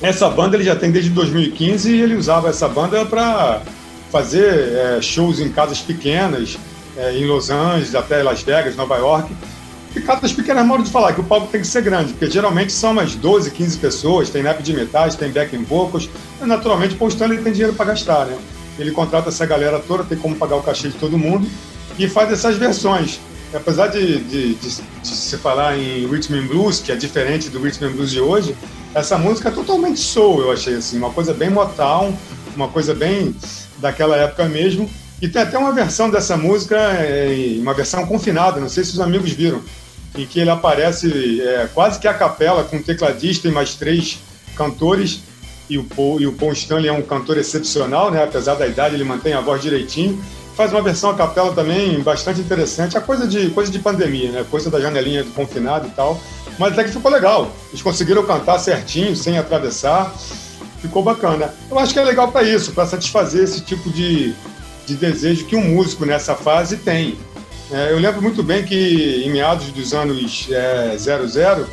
essa banda ele já tem desde 2015 e ele usava essa banda para fazer é, shows em casas pequenas, é, em Los Angeles, até Las Vegas, Nova York. E casas pequenas, modo de falar, que o palco tem que ser grande, porque geralmente são umas 12, 15 pessoas, tem nap de metais, tem backing vocals, e naturalmente o Paul Stanley tem dinheiro para gastar, né? Ele contrata essa galera toda, tem como pagar o cachê de todo mundo, e faz essas versões. Apesar de, de, de, de, se falar em Rhythm and Blues, que é diferente do Rhythm and Blues de hoje, essa música é totalmente soul, eu achei assim, uma coisa bem Motown, uma coisa bem daquela época mesmo. E tem até uma versão dessa música, é, uma versão confinada, não sei se os amigos viram, em que ele aparece é, quase que a capela com um tecladista e mais três cantores. E o, Paul, e o Paul Stanley é um cantor excepcional, né? apesar da idade, ele mantém a voz direitinho. Faz uma versão a capela também bastante interessante. É coisa de, coisa de pandemia, né? coisa da janelinha do confinado e tal. Mas até que ficou legal. Eles conseguiram cantar certinho, sem atravessar ficou bacana. Eu acho que é legal para isso, para satisfazer esse tipo de, de desejo que um músico nessa fase tem. É, eu lembro muito bem que em meados dos anos é, 00,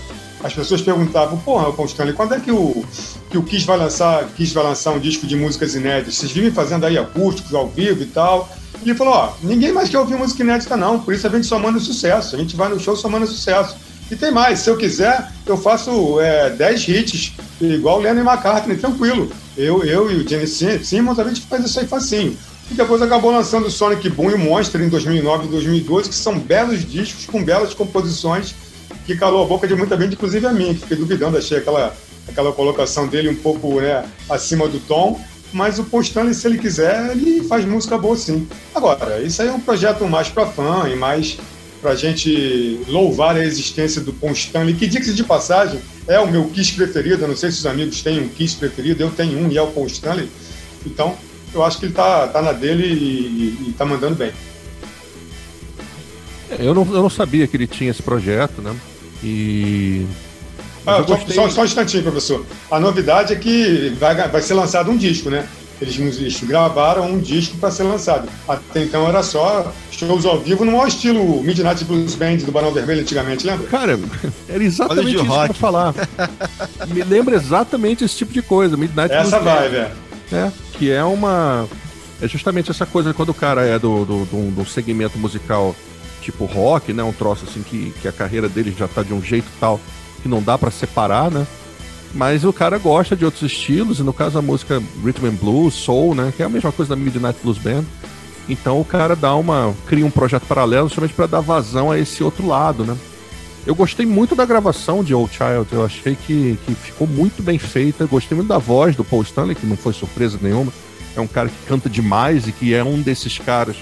as pessoas perguntavam, porra, Paul Stanley, quando é que o, que o Kiss vai lançar, Kiss vai lançar um disco de músicas inéditas? Vocês vivem fazendo aí acústicos, ao vivo e tal? Ele falou, ó, ninguém mais quer ouvir música inédita não, por isso a gente só manda sucesso, a gente vai no show só manda sucesso. E tem mais, se eu quiser, eu faço é, 10 hits, igual o Lennon e McCartney, tranquilo. Eu, eu e o Jenny Simmons, a gente faz isso aí facinho. E depois acabou lançando o Sonic Boom e o Monster em 2009 e 2012, que são belos discos com belas composições que calou a boca de muita gente, inclusive a mim, que fiquei duvidando, achei aquela, aquela colocação dele um pouco né, acima do tom. Mas o Paul se ele quiser, ele faz música boa sim. Agora, isso aí é um projeto mais para fã e mais para gente louvar a existência do Paul que, diga-se de passagem, é o meu Kiss preferido. Eu não sei se os amigos têm um Kiss preferido, eu tenho um e é o Paul. Então, eu acho que ele tá, tá na dele e, e tá mandando bem. Eu não, eu não sabia que ele tinha esse projeto, né? E. Ah, só, gostei... só, só, um instantinho, professor. A novidade é que vai, vai ser lançado um disco, né? Eles, eles gravaram um disco para ser lançado. Até então era só shows ao vivo, no maior estilo Midnight Blues Band do Barão Vermelho antigamente, lembra? Cara, era exatamente isso rock. que eu ia falar. Me lembra exatamente esse tipo de coisa, Midnight Essa Blues vai, velho. É, que é uma. É justamente essa coisa quando o cara é do, do, do, do segmento musical tipo rock, né? Um troço assim que, que a carreira dele já tá de um jeito tal que não dá para separar, né? Mas o cara gosta de outros estilos, e no caso a música Rhythm and Blues, Soul, né? Que é a mesma coisa da Midnight Blues Band. Então o cara dá uma. cria um projeto paralelo justamente para dar vazão a esse outro lado, né? Eu gostei muito da gravação de Old Child, eu achei que, que ficou muito bem feita. Gostei muito da voz do Paul Stanley, que não foi surpresa nenhuma. É um cara que canta demais e que é um desses caras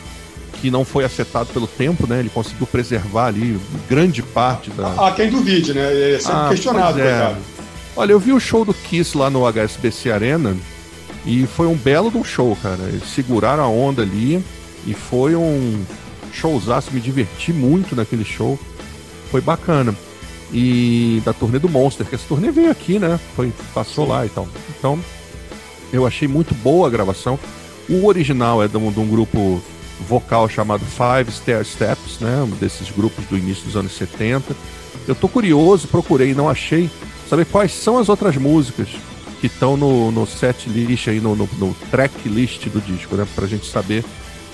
que não foi afetado pelo tempo, né? Ele conseguiu preservar ali grande parte da. Ah, quem duvide, né? É sempre ah, questionado, é. coitado. Olha, eu vi o show do Kiss lá no HSBC Arena e foi um belo de um show, cara. Eles seguraram a onda ali e foi um showzaço. Me diverti muito naquele show foi bacana. E da turnê do Monster, que essa turnê veio aqui, né? Foi, passou Sim. lá e tal. Então, eu achei muito boa a gravação. O original é de um, de um grupo vocal chamado Five Stair Steps, né? Um desses grupos do início dos anos 70. Eu tô curioso, procurei, não achei, saber quais são as outras músicas que estão no, no set list aí, no, no, no track list do disco, né? Pra gente saber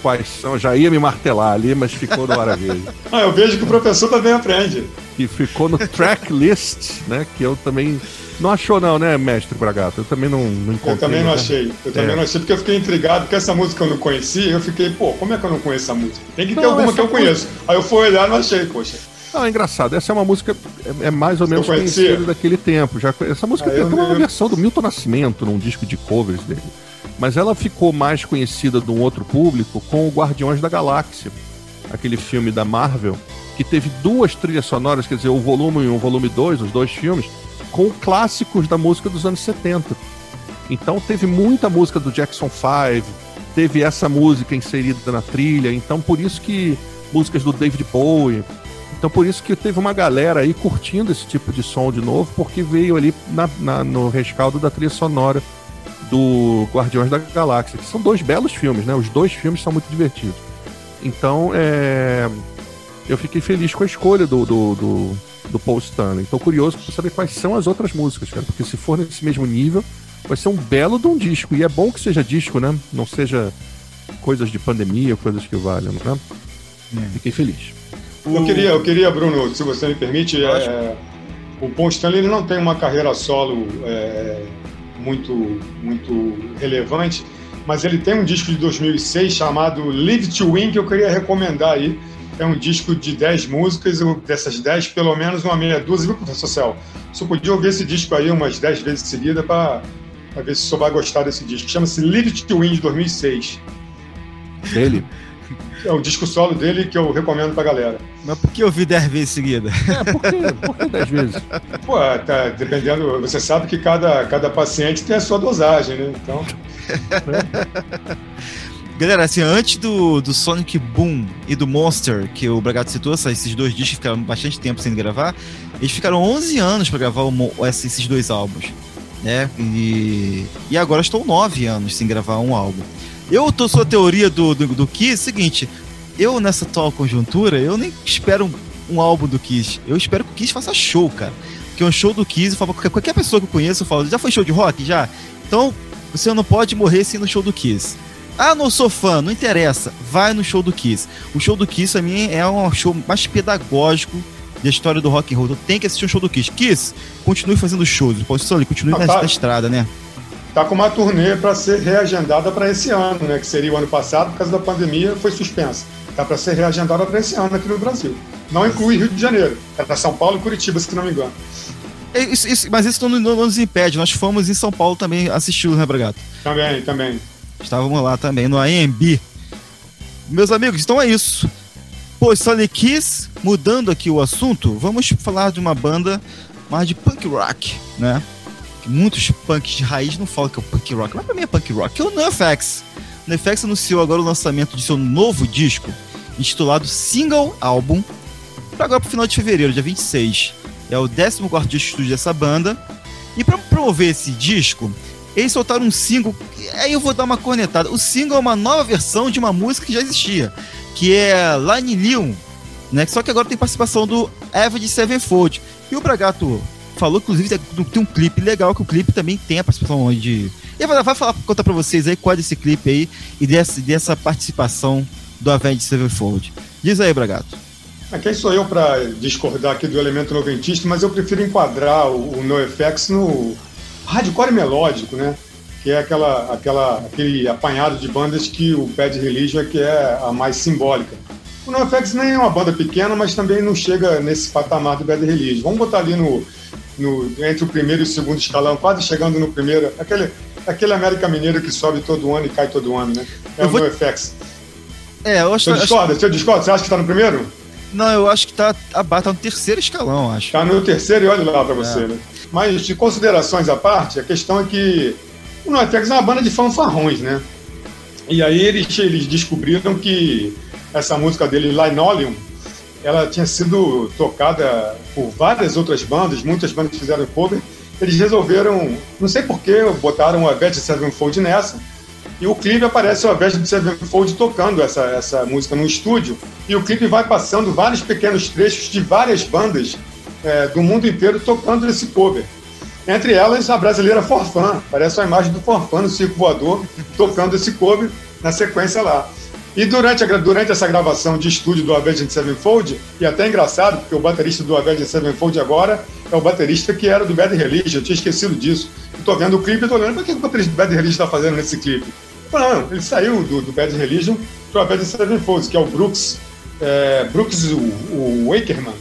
quais são. Já ia me martelar ali, mas ficou no hora verde. ah, eu vejo que o professor também aprende. E ficou no track list, né? Que eu também. Não achou, não, né, mestre Bragato? Eu também não, não encontrei. Eu também não né? achei. Eu também é. não achei, porque eu fiquei intrigado, porque essa música eu não conhecia. Eu fiquei, pô, como é que eu não conheço essa música? Tem que ter não, alguma que eu conheço. Aí eu fui olhar e não achei, poxa. Não, é engraçado. Essa é uma música é, é mais ou menos conhecida daquele tempo. Já, essa música tem uma versão do Milton Nascimento num disco de covers dele mas ela ficou mais conhecida de um outro público com o Guardiões da Galáxia, aquele filme da Marvel, que teve duas trilhas sonoras, quer dizer, o volume 1 e o volume 2, os dois filmes, com clássicos da música dos anos 70. Então teve muita música do Jackson 5, teve essa música inserida na trilha, então por isso que músicas do David Bowie. Então por isso que teve uma galera aí curtindo esse tipo de som de novo, porque veio ali na, na, no rescaldo da trilha sonora do Guardiões da Galáxia, que são dois belos filmes, né? Os dois filmes são muito divertidos. Então, é... eu fiquei feliz com a escolha do, do, do, do Paul Stanley. Estou curioso para saber quais são as outras músicas, cara, porque se for nesse mesmo nível, vai ser um belo de um disco. E é bom que seja disco, né? Não seja coisas de pandemia, coisas que valham, né? É. Fiquei feliz. Eu queria, eu queria, Bruno, se você me permite, é, o Paul Stanley ele não tem uma carreira solo é, muito, muito relevante, mas ele tem um disco de 2006 chamado Live to Win que eu queria recomendar aí. É um disco de 10 músicas, dessas 10, pelo menos uma meia dúzia, viu, professor Cel? Você podia ouvir esse disco aí umas 10 vezes seguida para ver se o vai gostar desse disco. Chama-se Live to Win de 2006. Dele? É o disco solo dele que eu recomendo pra galera. Mas por que ouvir 10 vezes seguida? É, por que, por que 10 vezes? Pô, tá dependendo. Você sabe que cada, cada paciente tem a sua dosagem, né? Então. Galera, assim, antes do, do Sonic Boom e do Monster, que o Bragato citou, esses dois discos ficaram bastante tempo sem gravar, eles ficaram 11 anos para gravar o, esses dois álbuns, né? E, e agora estão 9 anos sem gravar um álbum. Eu tô sua teoria do, do, do Kiss, seguinte, eu nessa atual conjuntura, eu nem espero um, um, álbum do Kiss. Eu espero que o Kiss faça show, cara. Porque um show do Kiss, eu falo, qualquer, qualquer pessoa que eu conheço, eu falo, já foi show de rock? Já? Então, você não pode morrer sem ir no show do Kiss. Ah, não sou fã, não interessa. Vai no show do Kiss. O show do Kiss, pra mim, é um show mais pedagógico da história do rock and roll. Então, tem que assistir um show do Kiss. Kiss, continue fazendo shows. Pode só continue ah, na, tá. na estrada, né? Tá com uma turnê para ser reagendada para esse ano, né? Que seria o ano passado, por causa da pandemia, foi suspensa. Tá para ser reagendada para esse ano aqui no Brasil. Não inclui Rio de Janeiro, é para São Paulo e Curitiba, se não me engano. É, isso, isso, mas isso não, não, nos impede. Nós fomos em São Paulo também assistir o né, Bragato? Também, também. Estávamos lá também, no AMB. Meus amigos, então é isso. Pô, Sonic Kiss, mudando aqui o assunto, vamos falar de uma banda mais de punk rock, né? Muitos punks de raiz não falam que é punk rock, mas pra mim é punk rock. Que é o NoFX. O NoFX anunciou agora o lançamento de seu novo disco, intitulado Single Album, para agora pro final de fevereiro, dia 26. É o 14 disco de estúdio dessa banda. E para promover esse disco, eles soltaram um single. Aí eu vou dar uma cornetada. O single é uma nova versão de uma música que já existia, que é Line Leon, né? Só que agora tem participação do Eva de Sevenfold. E o Bragato falou, inclusive, tem um clipe legal, que o clipe também tem a participação de. E vai, falar, contar pra vocês aí qual é desse clipe aí e dessa, dessa participação do Avenged Sevenfold. Diz aí, Bragato. É, quem sou eu para discordar aqui do elemento noventista, mas eu prefiro enquadrar o, o NoFX no hardcore melódico, né? Que é aquela, aquela, aquele apanhado de bandas que o Bad Religion é que é a mais simbólica. O NoFX nem é uma banda pequena, mas também não chega nesse patamar do Bad Religion. Vamos botar ali no, no, entre o primeiro e o segundo escalão, quase chegando no primeiro. Aquele, aquele América Mineiro que sobe todo ano e cai todo ano, né? É eu o vou... NoFX. É, eu acho que. Você discorda? Acho... Você discorda? Você acha que está no primeiro? Não, eu acho que tá abaixo, tá no terceiro escalão, acho. Tá no terceiro e olha lá para você, é. né? Mas de considerações à parte, a questão é que o NoFX é uma banda de fanfarrões, né? E aí eles, eles descobriram que essa música dele, Linoleum, ela tinha sido tocada por várias outras bandas, muitas bandas fizeram cover. Eles resolveram, não sei porquê, botaram a Avenged Sevenfold nessa, e o clipe aparece o Avenged Sevenfold tocando essa, essa música no estúdio, e o clipe vai passando vários pequenos trechos de várias bandas é, do mundo inteiro tocando esse cover. Entre elas, a brasileira Forfã, parece a imagem do Forfã no circo voador, tocando esse cover na sequência lá. E durante, a, durante essa gravação de estúdio do Avenged Sevenfold, e até engraçado, porque o baterista do Avenged Sevenfold agora é o baterista que era do Bad Religion, eu tinha esquecido disso. Estou vendo o clipe e estou olhando, o que o baterista do Bad Religion está fazendo nesse clipe? Não, ele saiu do, do Bad Religion para o Avenged Sevenfold, que é o Brooks, é, Brooks o, o Wakerman.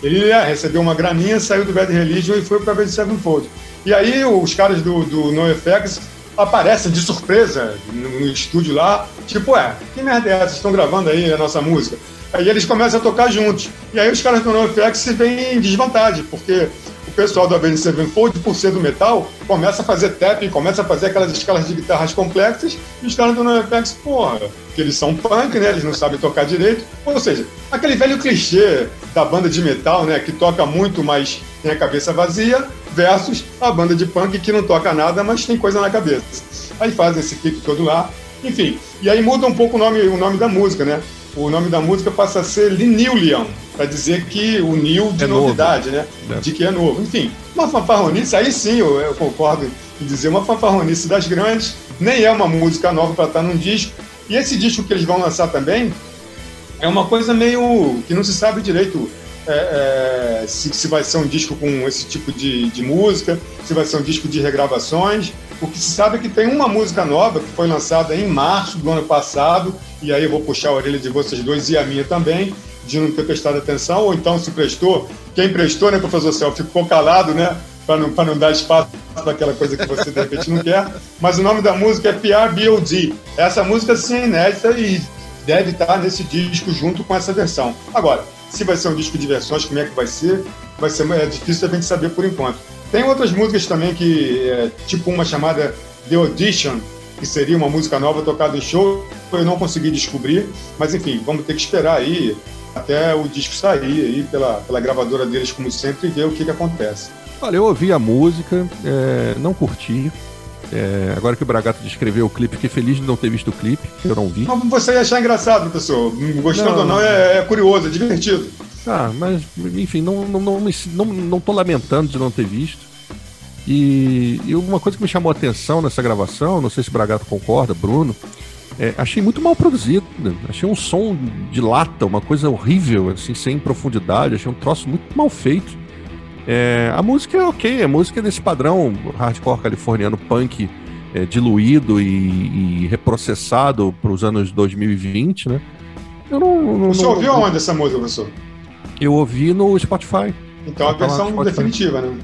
Ele é, recebeu uma graninha, saiu do Bad Religion e foi para o Avenged Sevenfold. E aí os caras do, do NoFX aparecem de surpresa no, estúdio lá, tipo, é, que merda é essa? Estão gravando aí a nossa música? Aí eles começam a tocar juntos. E aí os caras do NoFX veem em desvantagem, porque o pessoal do Avenged Sevenfold, por ser do metal, começa a fazer tapping, começa a fazer aquelas escalas de guitarras complexas, e os caras do NoFX, porra, que eles são punk, né? Eles não sabem tocar direito. Ou seja, aquele velho clichê da banda de metal, né? Que toca muito, mas tem a cabeça vazia, versus a banda de punk que não toca nada, mas tem coisa na cabeça. Aí fazem esse clipe todo lá. Enfim, e aí muda um pouco o nome, o nome da música, né? o nome da música passa a ser Linillion, para dizer que o Nil de é novidade, novo. né? É. De que é novo. Enfim, uma fanfarronice, aí sim eu, eu, concordo em dizer, uma fanfarronice das grandes, nem é uma música nova para estar num disco. E esse disco que eles vão lançar também é uma coisa meio que não se sabe direito é, é, se, se, vai ser um disco com esse tipo de, de música, se vai ser um disco de regravações. O que se sabe é que tem uma música nova que foi lançada em março do ano passado, e aí eu vou puxar a orelha de vocês dois e a minha também, de não ter prestado atenção, ou então se prestou, quem prestou, né, professor Céu, ficou calado, né, para não, não dar espaço para aquela coisa que você de repente não quer. Mas o nome da música é PRBOD. Essa música sim é inédita e deve estar nesse disco junto com essa versão. Agora, se vai ser um disco de versões, como é que vai ser, vai ser é difícil a gente saber por enquanto. Tem outras músicas também que, é, tipo uma chamada The Audition, que seria uma música nova tocada em show, eu não consegui descobrir, mas enfim, vamos ter que esperar aí até o disco sair aí pela, pela gravadora deles, como sempre, e ver o que, que acontece. Olha, eu ouvi a música, é, não curti. É, agora que o Bragato descreveu o clipe, fiquei feliz de não ter visto o clipe, eu não vi. Mas você ia achar engraçado, professor. Gostando não, ou não, é, é curioso, é divertido. Ah, mas, enfim, não, não, não, não, não tô lamentando de não ter visto. E, e uma coisa que me chamou a atenção nessa gravação, não sei se o Bragato concorda, Bruno, é, achei muito mal produzido. Achei um som de lata, uma coisa horrível, assim, sem profundidade. Achei um troço muito mal feito. É, a música é ok, a música é desse padrão hardcore californiano punk é, diluído e, e reprocessado para os anos 2020, né? Eu não, não, Você não, ouviu não, onde essa música, professor? Eu ouvi no Spotify. Então a versão definitiva, né?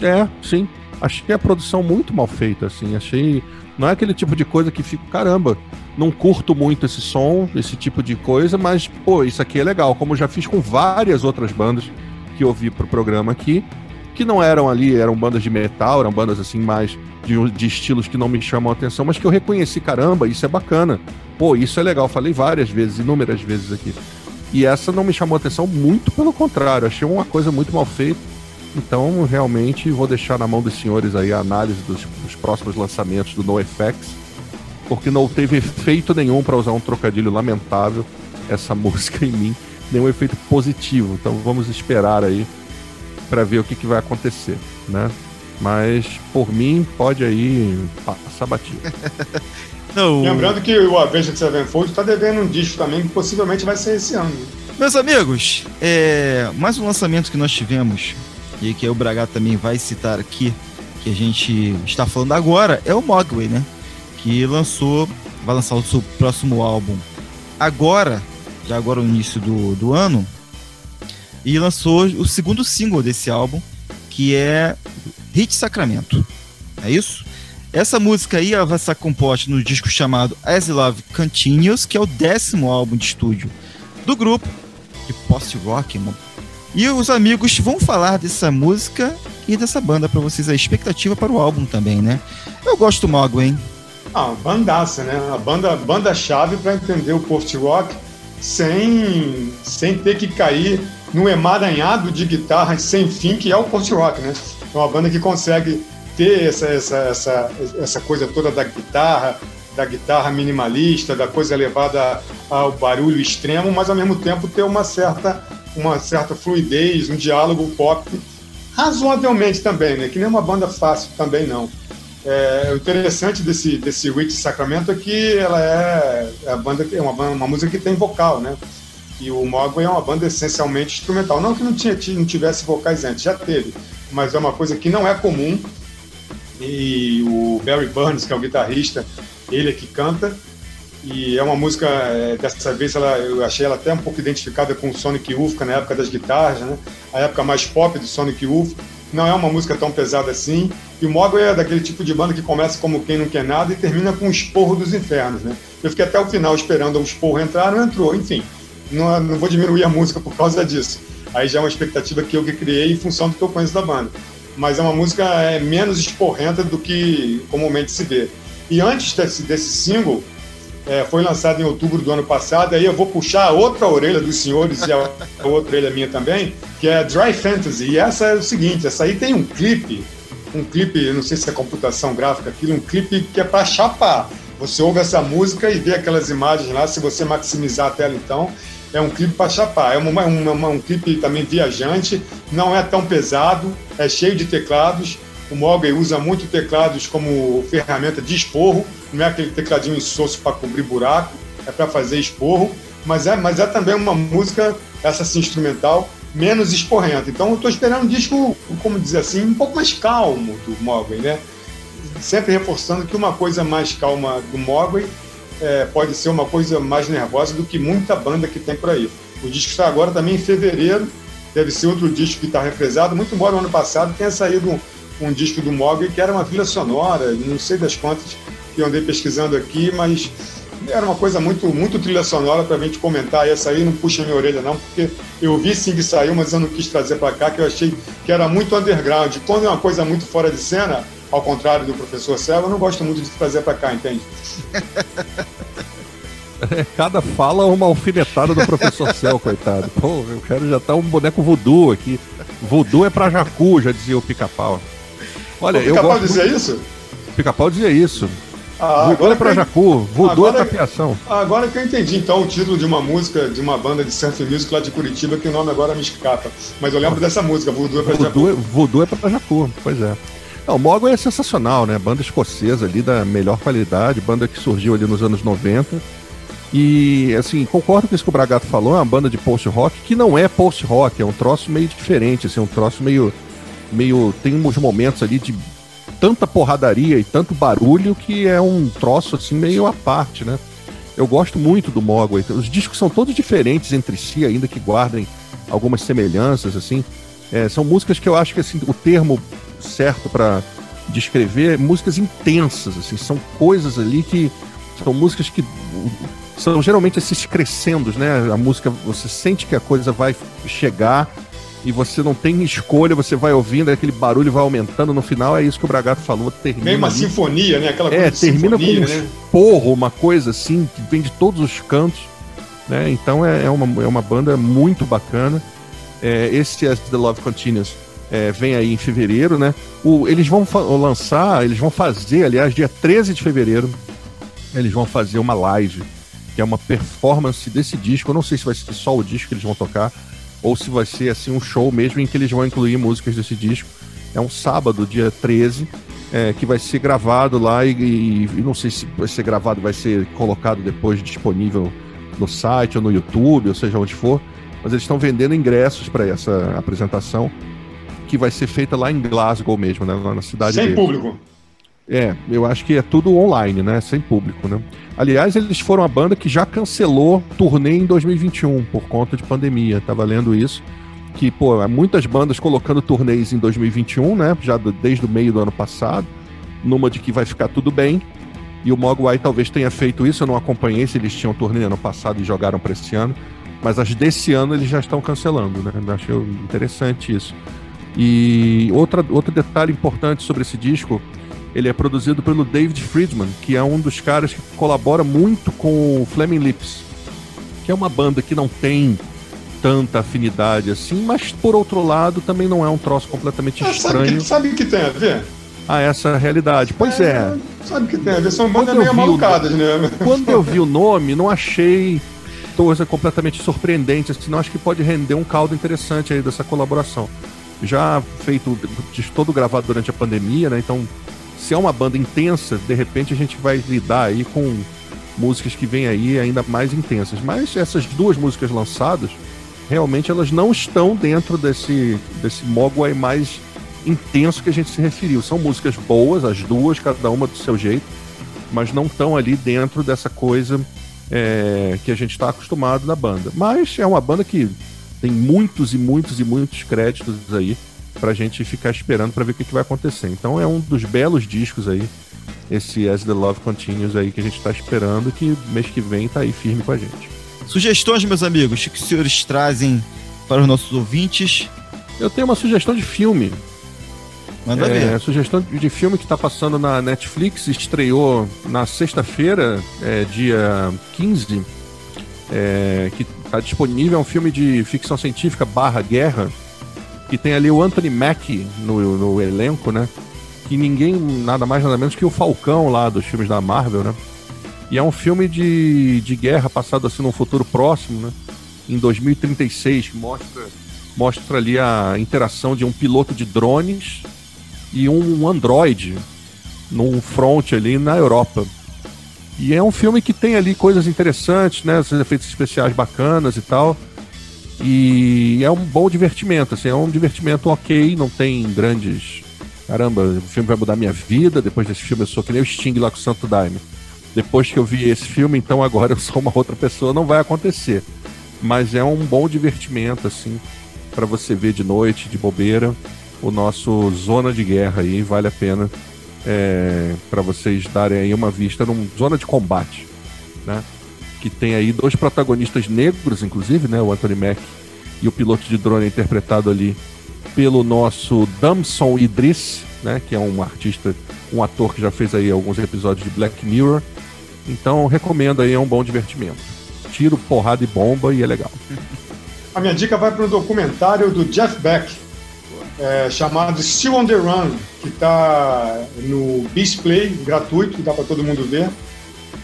É, sim. Achei a produção muito mal feita, assim. Achei. Não é aquele tipo de coisa que fica, caramba, não curto muito esse som, esse tipo de coisa, mas, pô, isso aqui é legal. Como já fiz com várias outras bandas que eu vi pro programa aqui, que não eram ali, eram bandas de metal, eram bandas assim mais de, de estilos que não me chamam a atenção, mas que eu reconheci, caramba, isso é bacana. Pô, isso é legal. Falei várias vezes, inúmeras vezes aqui. E essa não me chamou a atenção, muito pelo contrário. Achei uma coisa muito mal feita. Então, realmente, vou deixar na mão dos senhores aí a análise dos, dos próximos lançamentos do NoFX, porque não teve efeito nenhum, para usar um trocadilho lamentável, essa música em mim, nenhum efeito positivo. Então, vamos esperar aí para ver o que, que vai acontecer, né? Mas, por mim, pode aí passar batido. Não. Lembrando que o Avenged Sevenfold está devendo um disco também que possivelmente vai ser esse ano. Meus amigos, é, mais um lançamento que nós tivemos e que o Bragato também vai citar aqui, que a gente está falando agora, é o Mogwai, né? Que lançou, vai lançar o seu próximo álbum agora, já agora no início do, do ano, e lançou o segundo single desse álbum, que é Hit Sacramento. É isso? Essa música aí ela vai estar composta no disco chamado As Love Continues, que é o décimo álbum de estúdio do grupo de post-rock, e os amigos vão falar dessa música e dessa banda para vocês. A expectativa para o álbum também, né? Eu gosto do Mogo, hein? Ah, bandaça, né? A banda, banda chave para entender o post-rock sem, sem ter que cair no emaranhado de guitarras sem fim que é o post-rock, né? É uma banda que consegue ter essa, essa, essa, essa coisa toda da guitarra, da guitarra minimalista, da coisa levada ao barulho extremo, mas ao mesmo tempo ter uma certa uma certa fluidez, um diálogo pop, razoavelmente também, né? Que nem uma banda fácil também não. É, o interessante desse desse Rich Sacramento é que ela é, é a banda é uma, uma música que tem vocal, né? E o Mogwai é uma banda essencialmente instrumental. Não que não, tinha, não tivesse vocais antes, já teve, mas é uma coisa que não é comum. E o Barry Burns, que é o guitarrista, ele é que canta. E é uma música, é, dessa vez ela, eu achei ela até um pouco identificada com o Sonic Youth, na época das guitarras, né? A época mais pop do Sonic Youth. Não é uma música tão pesada assim. E o Mogwai é daquele tipo de banda que começa como quem não quer nada e termina com o esporro dos infernos, né? Eu fiquei até o final esperando o esporro entrar, não entrou. Enfim, não, não vou diminuir a música por causa disso. Aí já é uma expectativa que eu que criei em função do que eu conheço da banda. Mas é uma música é, menos esporrenta do que comumente se vê. E antes desse, desse single, é, foi lançado em outubro do ano passado. Aí eu vou puxar a outra orelha dos senhores e a outra orelha minha também, que é Dry Fantasy. E essa é o seguinte: essa aí tem um clipe, um clipe, não sei se é computação gráfica, aquilo, um clipe que é para chapar. Você ouve essa música e vê aquelas imagens lá, se você maximizar a tela então. É um clipe para chapar, é uma, um clipe também viajante, não é tão pesado, é cheio de teclados, o Mogwai usa muito teclados como ferramenta de esporro, não é aquele tecladinho insosso para cobrir buraco, é para fazer esporro, mas é, mas é também uma música, essa assim, instrumental, menos esporrenta. Então eu estou esperando um disco, como dizer assim, um pouco mais calmo do Mogwai, né? Sempre reforçando que uma coisa mais calma do Mogwai é, pode ser uma coisa mais nervosa do que muita banda que tem por aí. O disco está agora também em fevereiro, deve ser outro disco que está represado, muito embora no ano passado tenha saído um disco do Mogli que era uma trilha sonora, não sei das quantas que eu andei pesquisando aqui, mas era uma coisa muito, muito trilha sonora para a gente comentar. E essa aí não puxa minha orelha, não, porque eu vi sim que saiu, mas eu não quis trazer para cá, que eu achei que era muito underground. Quando é uma coisa muito fora de cena, ao contrário do professor Celo, eu não gosto muito de trazer para cá, entende? Cada fala uma alfinetada do professor Cel, coitado. Pô, eu quero já estar tá um boneco voodoo aqui. Voodoo é pra Jacu, já dizia o pica-pau. Olha, o eu gosto. dizia muito... isso? Pica-pau dizia isso. Ah, Voodoo é pra Jacu, Voodoo é pra piação. Agora que eu entendi, então, o título de uma música de uma banda de surf music lá de Curitiba, que o nome agora me escapa. Mas eu lembro dessa música, Voodoo é pra Voodoo, Jacu. Voodoo é pra Jacu, pois é. Não, o Mogwai é sensacional, né? Banda escocesa ali da melhor qualidade, banda que surgiu ali nos anos 90. E, assim, concordo com isso que o Bragato falou, é uma banda de post-rock que não é post-rock, é um troço meio diferente, assim, um troço meio meio. Tem uns momentos ali de tanta porradaria e tanto barulho que é um troço assim meio à parte, né? Eu gosto muito do Mogwai. Os discos são todos diferentes entre si, ainda que guardem algumas semelhanças, assim. É, são músicas que eu acho que assim, o termo certo para descrever é músicas intensas, assim, são coisas ali que são músicas que são geralmente esses crescendos, né? A música, você sente que a coisa vai chegar e você não tem escolha, você vai ouvindo, aquele barulho vai aumentando no final, é isso que o Bragato falou, termina. Meio uma ali. sinfonia, né? Aquela é, termina com um né? porro, uma coisa assim, que vem de todos os cantos. Né? Então é, é, uma, é uma banda muito bacana. É, esse As The Love Continues é, vem aí em fevereiro, né? O, eles vão lançar, eles vão fazer, aliás, dia 13 de fevereiro, eles vão fazer uma live que é uma performance desse disco. Eu não sei se vai ser só o disco que eles vão tocar, ou se vai ser assim um show mesmo em que eles vão incluir músicas desse disco. É um sábado, dia 13, é, que vai ser gravado lá e, e, e, não sei se vai ser gravado, vai ser colocado depois disponível no site ou no YouTube, ou seja onde for. Mas eles estão vendendo ingressos para essa apresentação que vai ser feita lá em Glasgow mesmo, né, lá na cidade Sem deles. público. É, eu acho que é tudo online, né? Sem público, né? Aliás, eles foram a banda que já cancelou turnê em 2021 por conta de pandemia. Tava lendo isso. Que, pô, muitas bandas colocando turnês em 2021, né? Já desde o meio do ano passado. Numa de que vai ficar tudo bem. E o Mogwai talvez tenha feito isso. Eu não acompanhei se eles tinham turnê ano passado e jogaram para esse ano. Mas as desse ano eles já estão cancelando, né? Eu achei interessante isso. E outra, outro detalhe importante sobre esse disco ele é produzido pelo David Friedman, que é um dos caras que colabora muito com o Flaming Lips, que é uma banda que não tem tanta afinidade assim, mas por outro lado também não é um troço completamente ah, estranho. Sabe o que, que, tem a ver? A essa realidade. Pois é. é. Sabe o que tem a ver? São bandas meio malucadas, né? Quando eu vi o nome, não achei coisa completamente surpreendente, assim, não acho que pode render um caldo interessante aí dessa colaboração. Já feito, todo gravado durante a pandemia, né? Então se é uma banda intensa, de repente a gente vai lidar aí com músicas que vêm aí ainda mais intensas. Mas essas duas músicas lançadas, realmente elas não estão dentro desse, desse Mogwai mais intenso que a gente se referiu. São músicas boas, as duas, cada uma do seu jeito, mas não estão ali dentro dessa coisa é, que a gente está acostumado na banda. Mas é uma banda que tem muitos e muitos e muitos créditos aí pra gente ficar esperando para ver o que, que, vai acontecer. Então é um dos belos discos aí, esse As the Love Continues aí que a gente tá esperando, que mês que vem tá aí firme com a gente. Sugestões, meus amigos, que os senhores trazem para os nossos ouvintes? Eu tenho uma sugestão de filme. Manda é, ver. Sugestão de filme que está passando na Netflix, estreou na sexta-feira, é, dia 15, é, que está disponível, é um filme de ficção científica barra guerra, que tem ali o Anthony Mackie no, no elenco, né? Que ninguém, nada mais nada menos que o Falcão lá dos filmes da Marvel, né? E é um filme de, de guerra passado assim num futuro próximo, né? Em 2036, que mostra, mostra ali a interação de um piloto de drones e um androide num front ali na Europa. E é um filme que tem ali coisas interessantes, né? Os efeitos especiais bacanas e tal. E é um bom divertimento, assim, é um divertimento ok, não tem grandes. Caramba, o filme vai mudar minha vida. Depois desse filme eu sou que nem o Sting lá com o Santo Daime. Depois que eu vi esse filme, então agora eu sou uma outra pessoa, não vai acontecer. Mas é um bom divertimento, assim, para você ver de noite, de bobeira, o nosso Zona de Guerra aí, vale a pena é, para vocês darem aí uma vista num Zona de Combate, né? Que tem aí dois protagonistas negros, inclusive, né? O Anthony Mack e o piloto de drone interpretado ali pelo nosso Damson Idris, né? Que é um artista, um ator que já fez aí alguns episódios de Black Mirror. Então recomendo aí, é um bom divertimento. Tiro, porrada e bomba e é legal. A minha dica vai para um documentário do Jeff Beck, é, chamado Still on the Run, que está no Beast Play, gratuito, dá para todo mundo ver.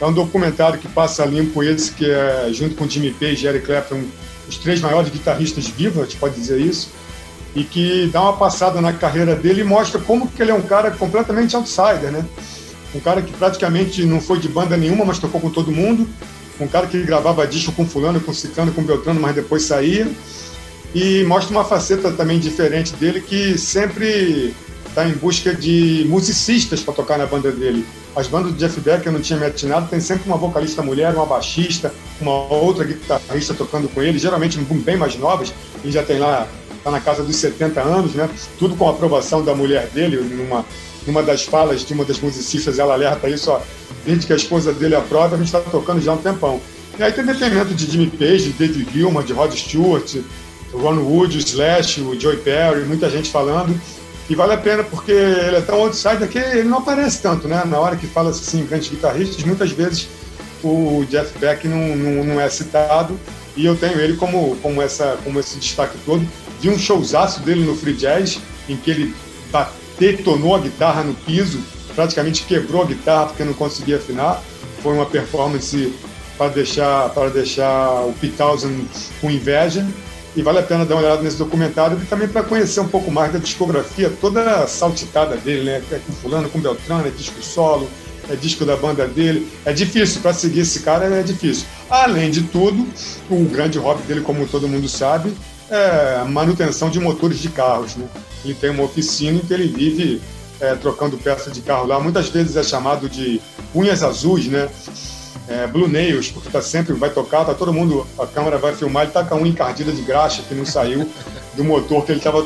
É um documentário que passa limpo esse, que é, junto com Jimmy Page e Eric Clapton, os três maiores guitarristas vivos, a gente pode dizer isso, e que dá uma passada na carreira dele e mostra como que ele é um cara completamente outsider, né? Um cara que praticamente não foi de banda nenhuma, mas tocou com todo mundo. Um cara que gravava disco com fulano, com ciclano, com beltrano, mas depois saía. E mostra uma faceta também diferente dele que sempre está em busca de musicistas para tocar na banda dele. As bandas do Jeff Beck, eu não tinha me atinado, tem sempre uma vocalista mulher, uma baixista, uma outra guitarrista tocando com ele, geralmente bem mais novas, ele já tem lá, está na casa dos 70 anos, né? Tudo com a aprovação da mulher dele, numa, numa das falas de uma das musicistas, ela alerta isso, ó, desde que a esposa dele aprova, a gente está tocando já há um tempão. E aí tem depoimento de Jimmy Page, de David Gilmour, de Rod Stewart, Ron Wood, o Slash, o Joey Perry, muita gente falando. E vale a pena porque ele é tão outsider que ele não aparece tanto, né? Na hora que fala assim, grandes guitarristas, muitas vezes o Jeff Beck não, não, não, é citado e eu tenho ele como, como, essa, como esse destaque todo. Vi um showzaço dele no Free Jazz, em que ele detonou a guitarra no piso, praticamente quebrou a guitarra porque não conseguia afinar. Foi uma performance para deixar, para deixar o Townsend com inveja. E vale a pena dar uma olhada nesse documentário e também para conhecer um pouco mais da discografia toda saltitada dele, né? É com fulano, com Beltrano, é disco solo, é disco da banda dele. É difícil, para seguir esse cara é difícil. Além de tudo, o grande hobby dele, como todo mundo sabe, é manutenção de motores de carros, né? Ele tem uma oficina em que ele vive é, trocando peças de carro lá. Muitas vezes é chamado de unhas azuis, né? É, Blue Nails, porque tá sempre, vai tocar, tá todo mundo, a câmera vai filmar, ele tá com a unha encardida de graxa que não saiu do motor que ele tava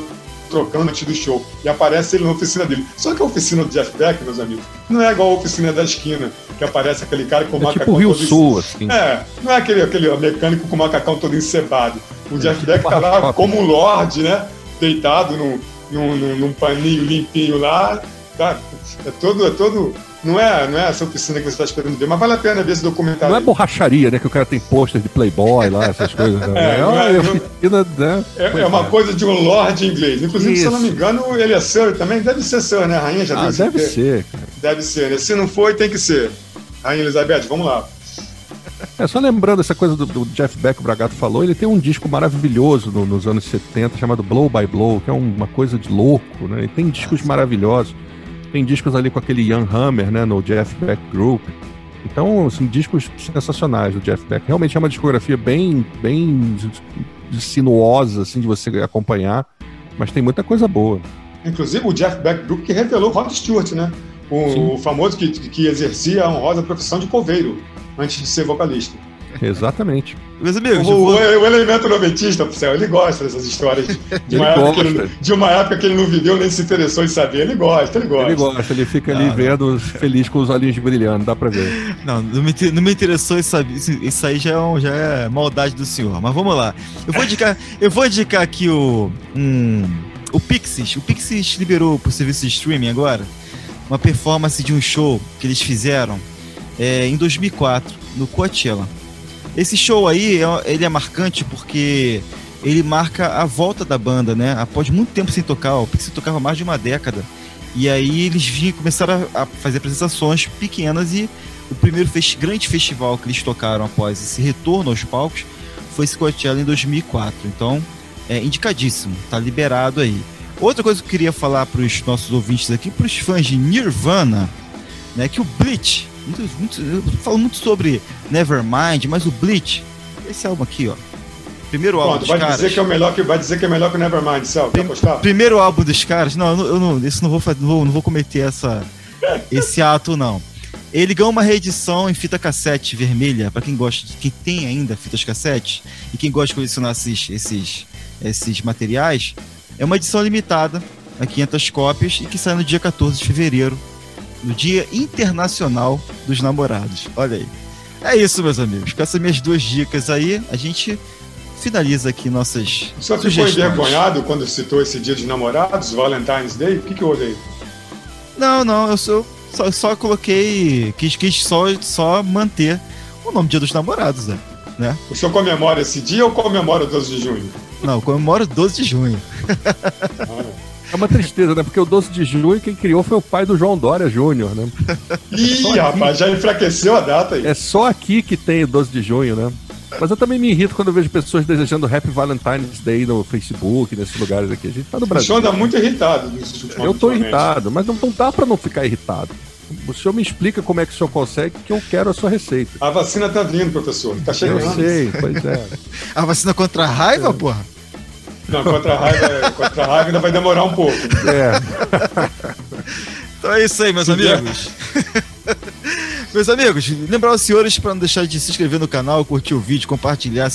trocando antes do show. E aparece ele na oficina dele. Só que a oficina do Jeff Beck, meus amigos, não é igual a oficina da esquina, que aparece aquele cara com o é macacão tipo Rio todo Sul, assim. É, não é aquele, aquele mecânico com o macacão todo encebado. O Jeff Beck tá lá como um lord, né? Deitado num, num, num, num paninho limpinho lá. Tá? É todo, é todo não é, não é essa oficina que você está esperando ver, mas vale a pena ver esse documentário. Não é borracharia, né? Que o cara tem pôster de Playboy lá, essas coisas. Né? É, é, é, oficina, né? é, é uma coisa de um lord inglês. Inclusive, Isso. se eu não me engano, ele é Sir também. Deve ser Sir, né? A rainha já ah, deve ser. Deve ser, né? Se não foi, tem que ser. Rainha Elizabeth, vamos lá. É, só lembrando essa coisa do, do, Jeff Beck, o Bragato falou, ele tem um disco maravilhoso no, nos anos 70 chamado Blow by Blow, que é uma coisa de louco, né? Ele tem discos maravilhosos. Tem discos ali com aquele Ian Hammer, né, no Jeff Beck Group. Então, assim, discos sensacionais do Jeff Beck. Realmente é uma discografia bem, bem sinuosa, assim, de você acompanhar, mas tem muita coisa boa. Inclusive o Jeff Beck Group que revelou Rod Stewart, né? O, o famoso que, que exercia a honrosa profissão de coveiro antes de ser vocalista. Exatamente. Meus amigos, o, vou... o, elemento noventista, céu, ele gosta dessas histórias de uma, época ele, de uma, época que ele, não viveu nem se interessou em saber. Ele gosta, ele gosta. Ele gosta, ele fica ali não, vendo, não. feliz com os olhinhos brilhando, dá pra ver. Não, não me, não me interessou em saber. Isso aí já é, um, já é maldade do senhor. Mas vamos lá. Eu vou indicar, eu vou indicar aqui o. Um, o Pixies. O Pixies liberou pro serviço de streaming agora uma performance de um show que eles fizeram é, em 2004 no Coachella. Esse show aí, é, ele é marcante porque ele marca a volta da banda, né? Após muito tempo sem tocar, o Pixie tocava mais de uma década. E aí eles vinham, começaram a, fazer apresentações pequenas e o primeiro fest grande festival que eles tocaram após esse retorno aos palcos foi esse Coachella em 2004. Então, é indicadíssimo, tá liberado aí. Outra coisa que eu queria falar para os nossos ouvintes aqui, para os fãs de Nirvana, né, que o Bleach muito, muito, eu falo muito sobre Nevermind, mas o Bleach, esse álbum aqui, ó. Primeiro álbum Pronto, dos vai caras. Dizer que é o melhor que, vai dizer que é melhor que o Nevermind, Céu, Prim, Primeiro álbum dos caras, não, eu, eu não, isso não vou, não vou, não vou cometer essa, esse ato, não. Ele ganhou uma reedição em fita cassete vermelha, para quem gosta, quem tem ainda fitas cassete e quem gosta de colecionar esses, esses, esses materiais. É uma edição limitada a 500 cópias e que sai no dia 14 de fevereiro no Dia Internacional dos Namorados. Olha aí. É isso, meus amigos. Com essas minhas duas dicas aí, a gente finaliza aqui nossas. Só ficou envergonhado quando citou esse Dia dos Namorados, Valentine's Day? O que, que houve aí? Não, não, eu só, só, só coloquei. Quis, quis só, só manter o nome Dia dos Namorados, né? né? O senhor comemora esse dia ou comemora o 12 de junho? Não, comemoro 12 de junho. ah, é uma tristeza, né? Porque o 12 de junho quem criou foi o pai do João Dória Júnior, né? Ih, rapaz, já enfraqueceu a data aí. É só aqui que tem o 12 de junho, né? Mas eu também me irrito quando eu vejo pessoas desejando Happy Valentine's Day no Facebook, nesses lugares aqui. A gente tá no Brasil. O senhor anda muito irritado nesses últimos Eu tô irritado, mas não, não dá pra não ficar irritado. O senhor me explica como é que o senhor consegue, que eu quero a sua receita. A vacina tá vindo, professor. Tá chegando. Eu sei, pois é. a vacina contra a raiva, é. porra? Não, contra a raiva, contra a raiva ainda vai demorar um pouco. É. Então é isso aí, meus amigos. meus amigos, lembrar os senhores para não deixar de se inscrever no canal, curtir o vídeo, compartilhar,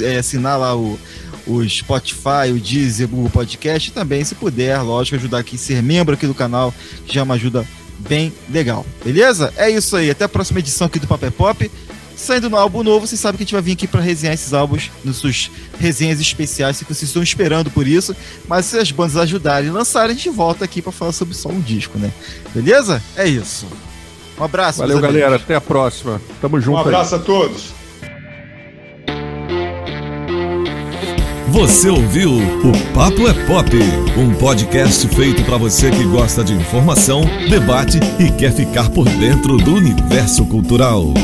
é, assinar lá o, o Spotify, o Deezer, o Google Podcast e também, se puder, lógico, ajudar aqui, ser membro aqui do canal, que já é uma ajuda bem legal. Beleza? É isso aí. Até a próxima edição aqui do Papel Pop. Saindo no álbum novo, você sabe que a gente vai vir aqui para resenhar esses álbuns nas suas resenhas especiais, que vocês estão esperando por isso. Mas se as bandas ajudarem e lançarem, a gente volta aqui para falar sobre só um disco, né? Beleza? É isso. Um abraço. Valeu, galera. Até a próxima. Tamo junto. Um abraço aí. a todos. Você ouviu o Papo é Pop, um podcast feito para você que gosta de informação, debate e quer ficar por dentro do universo cultural.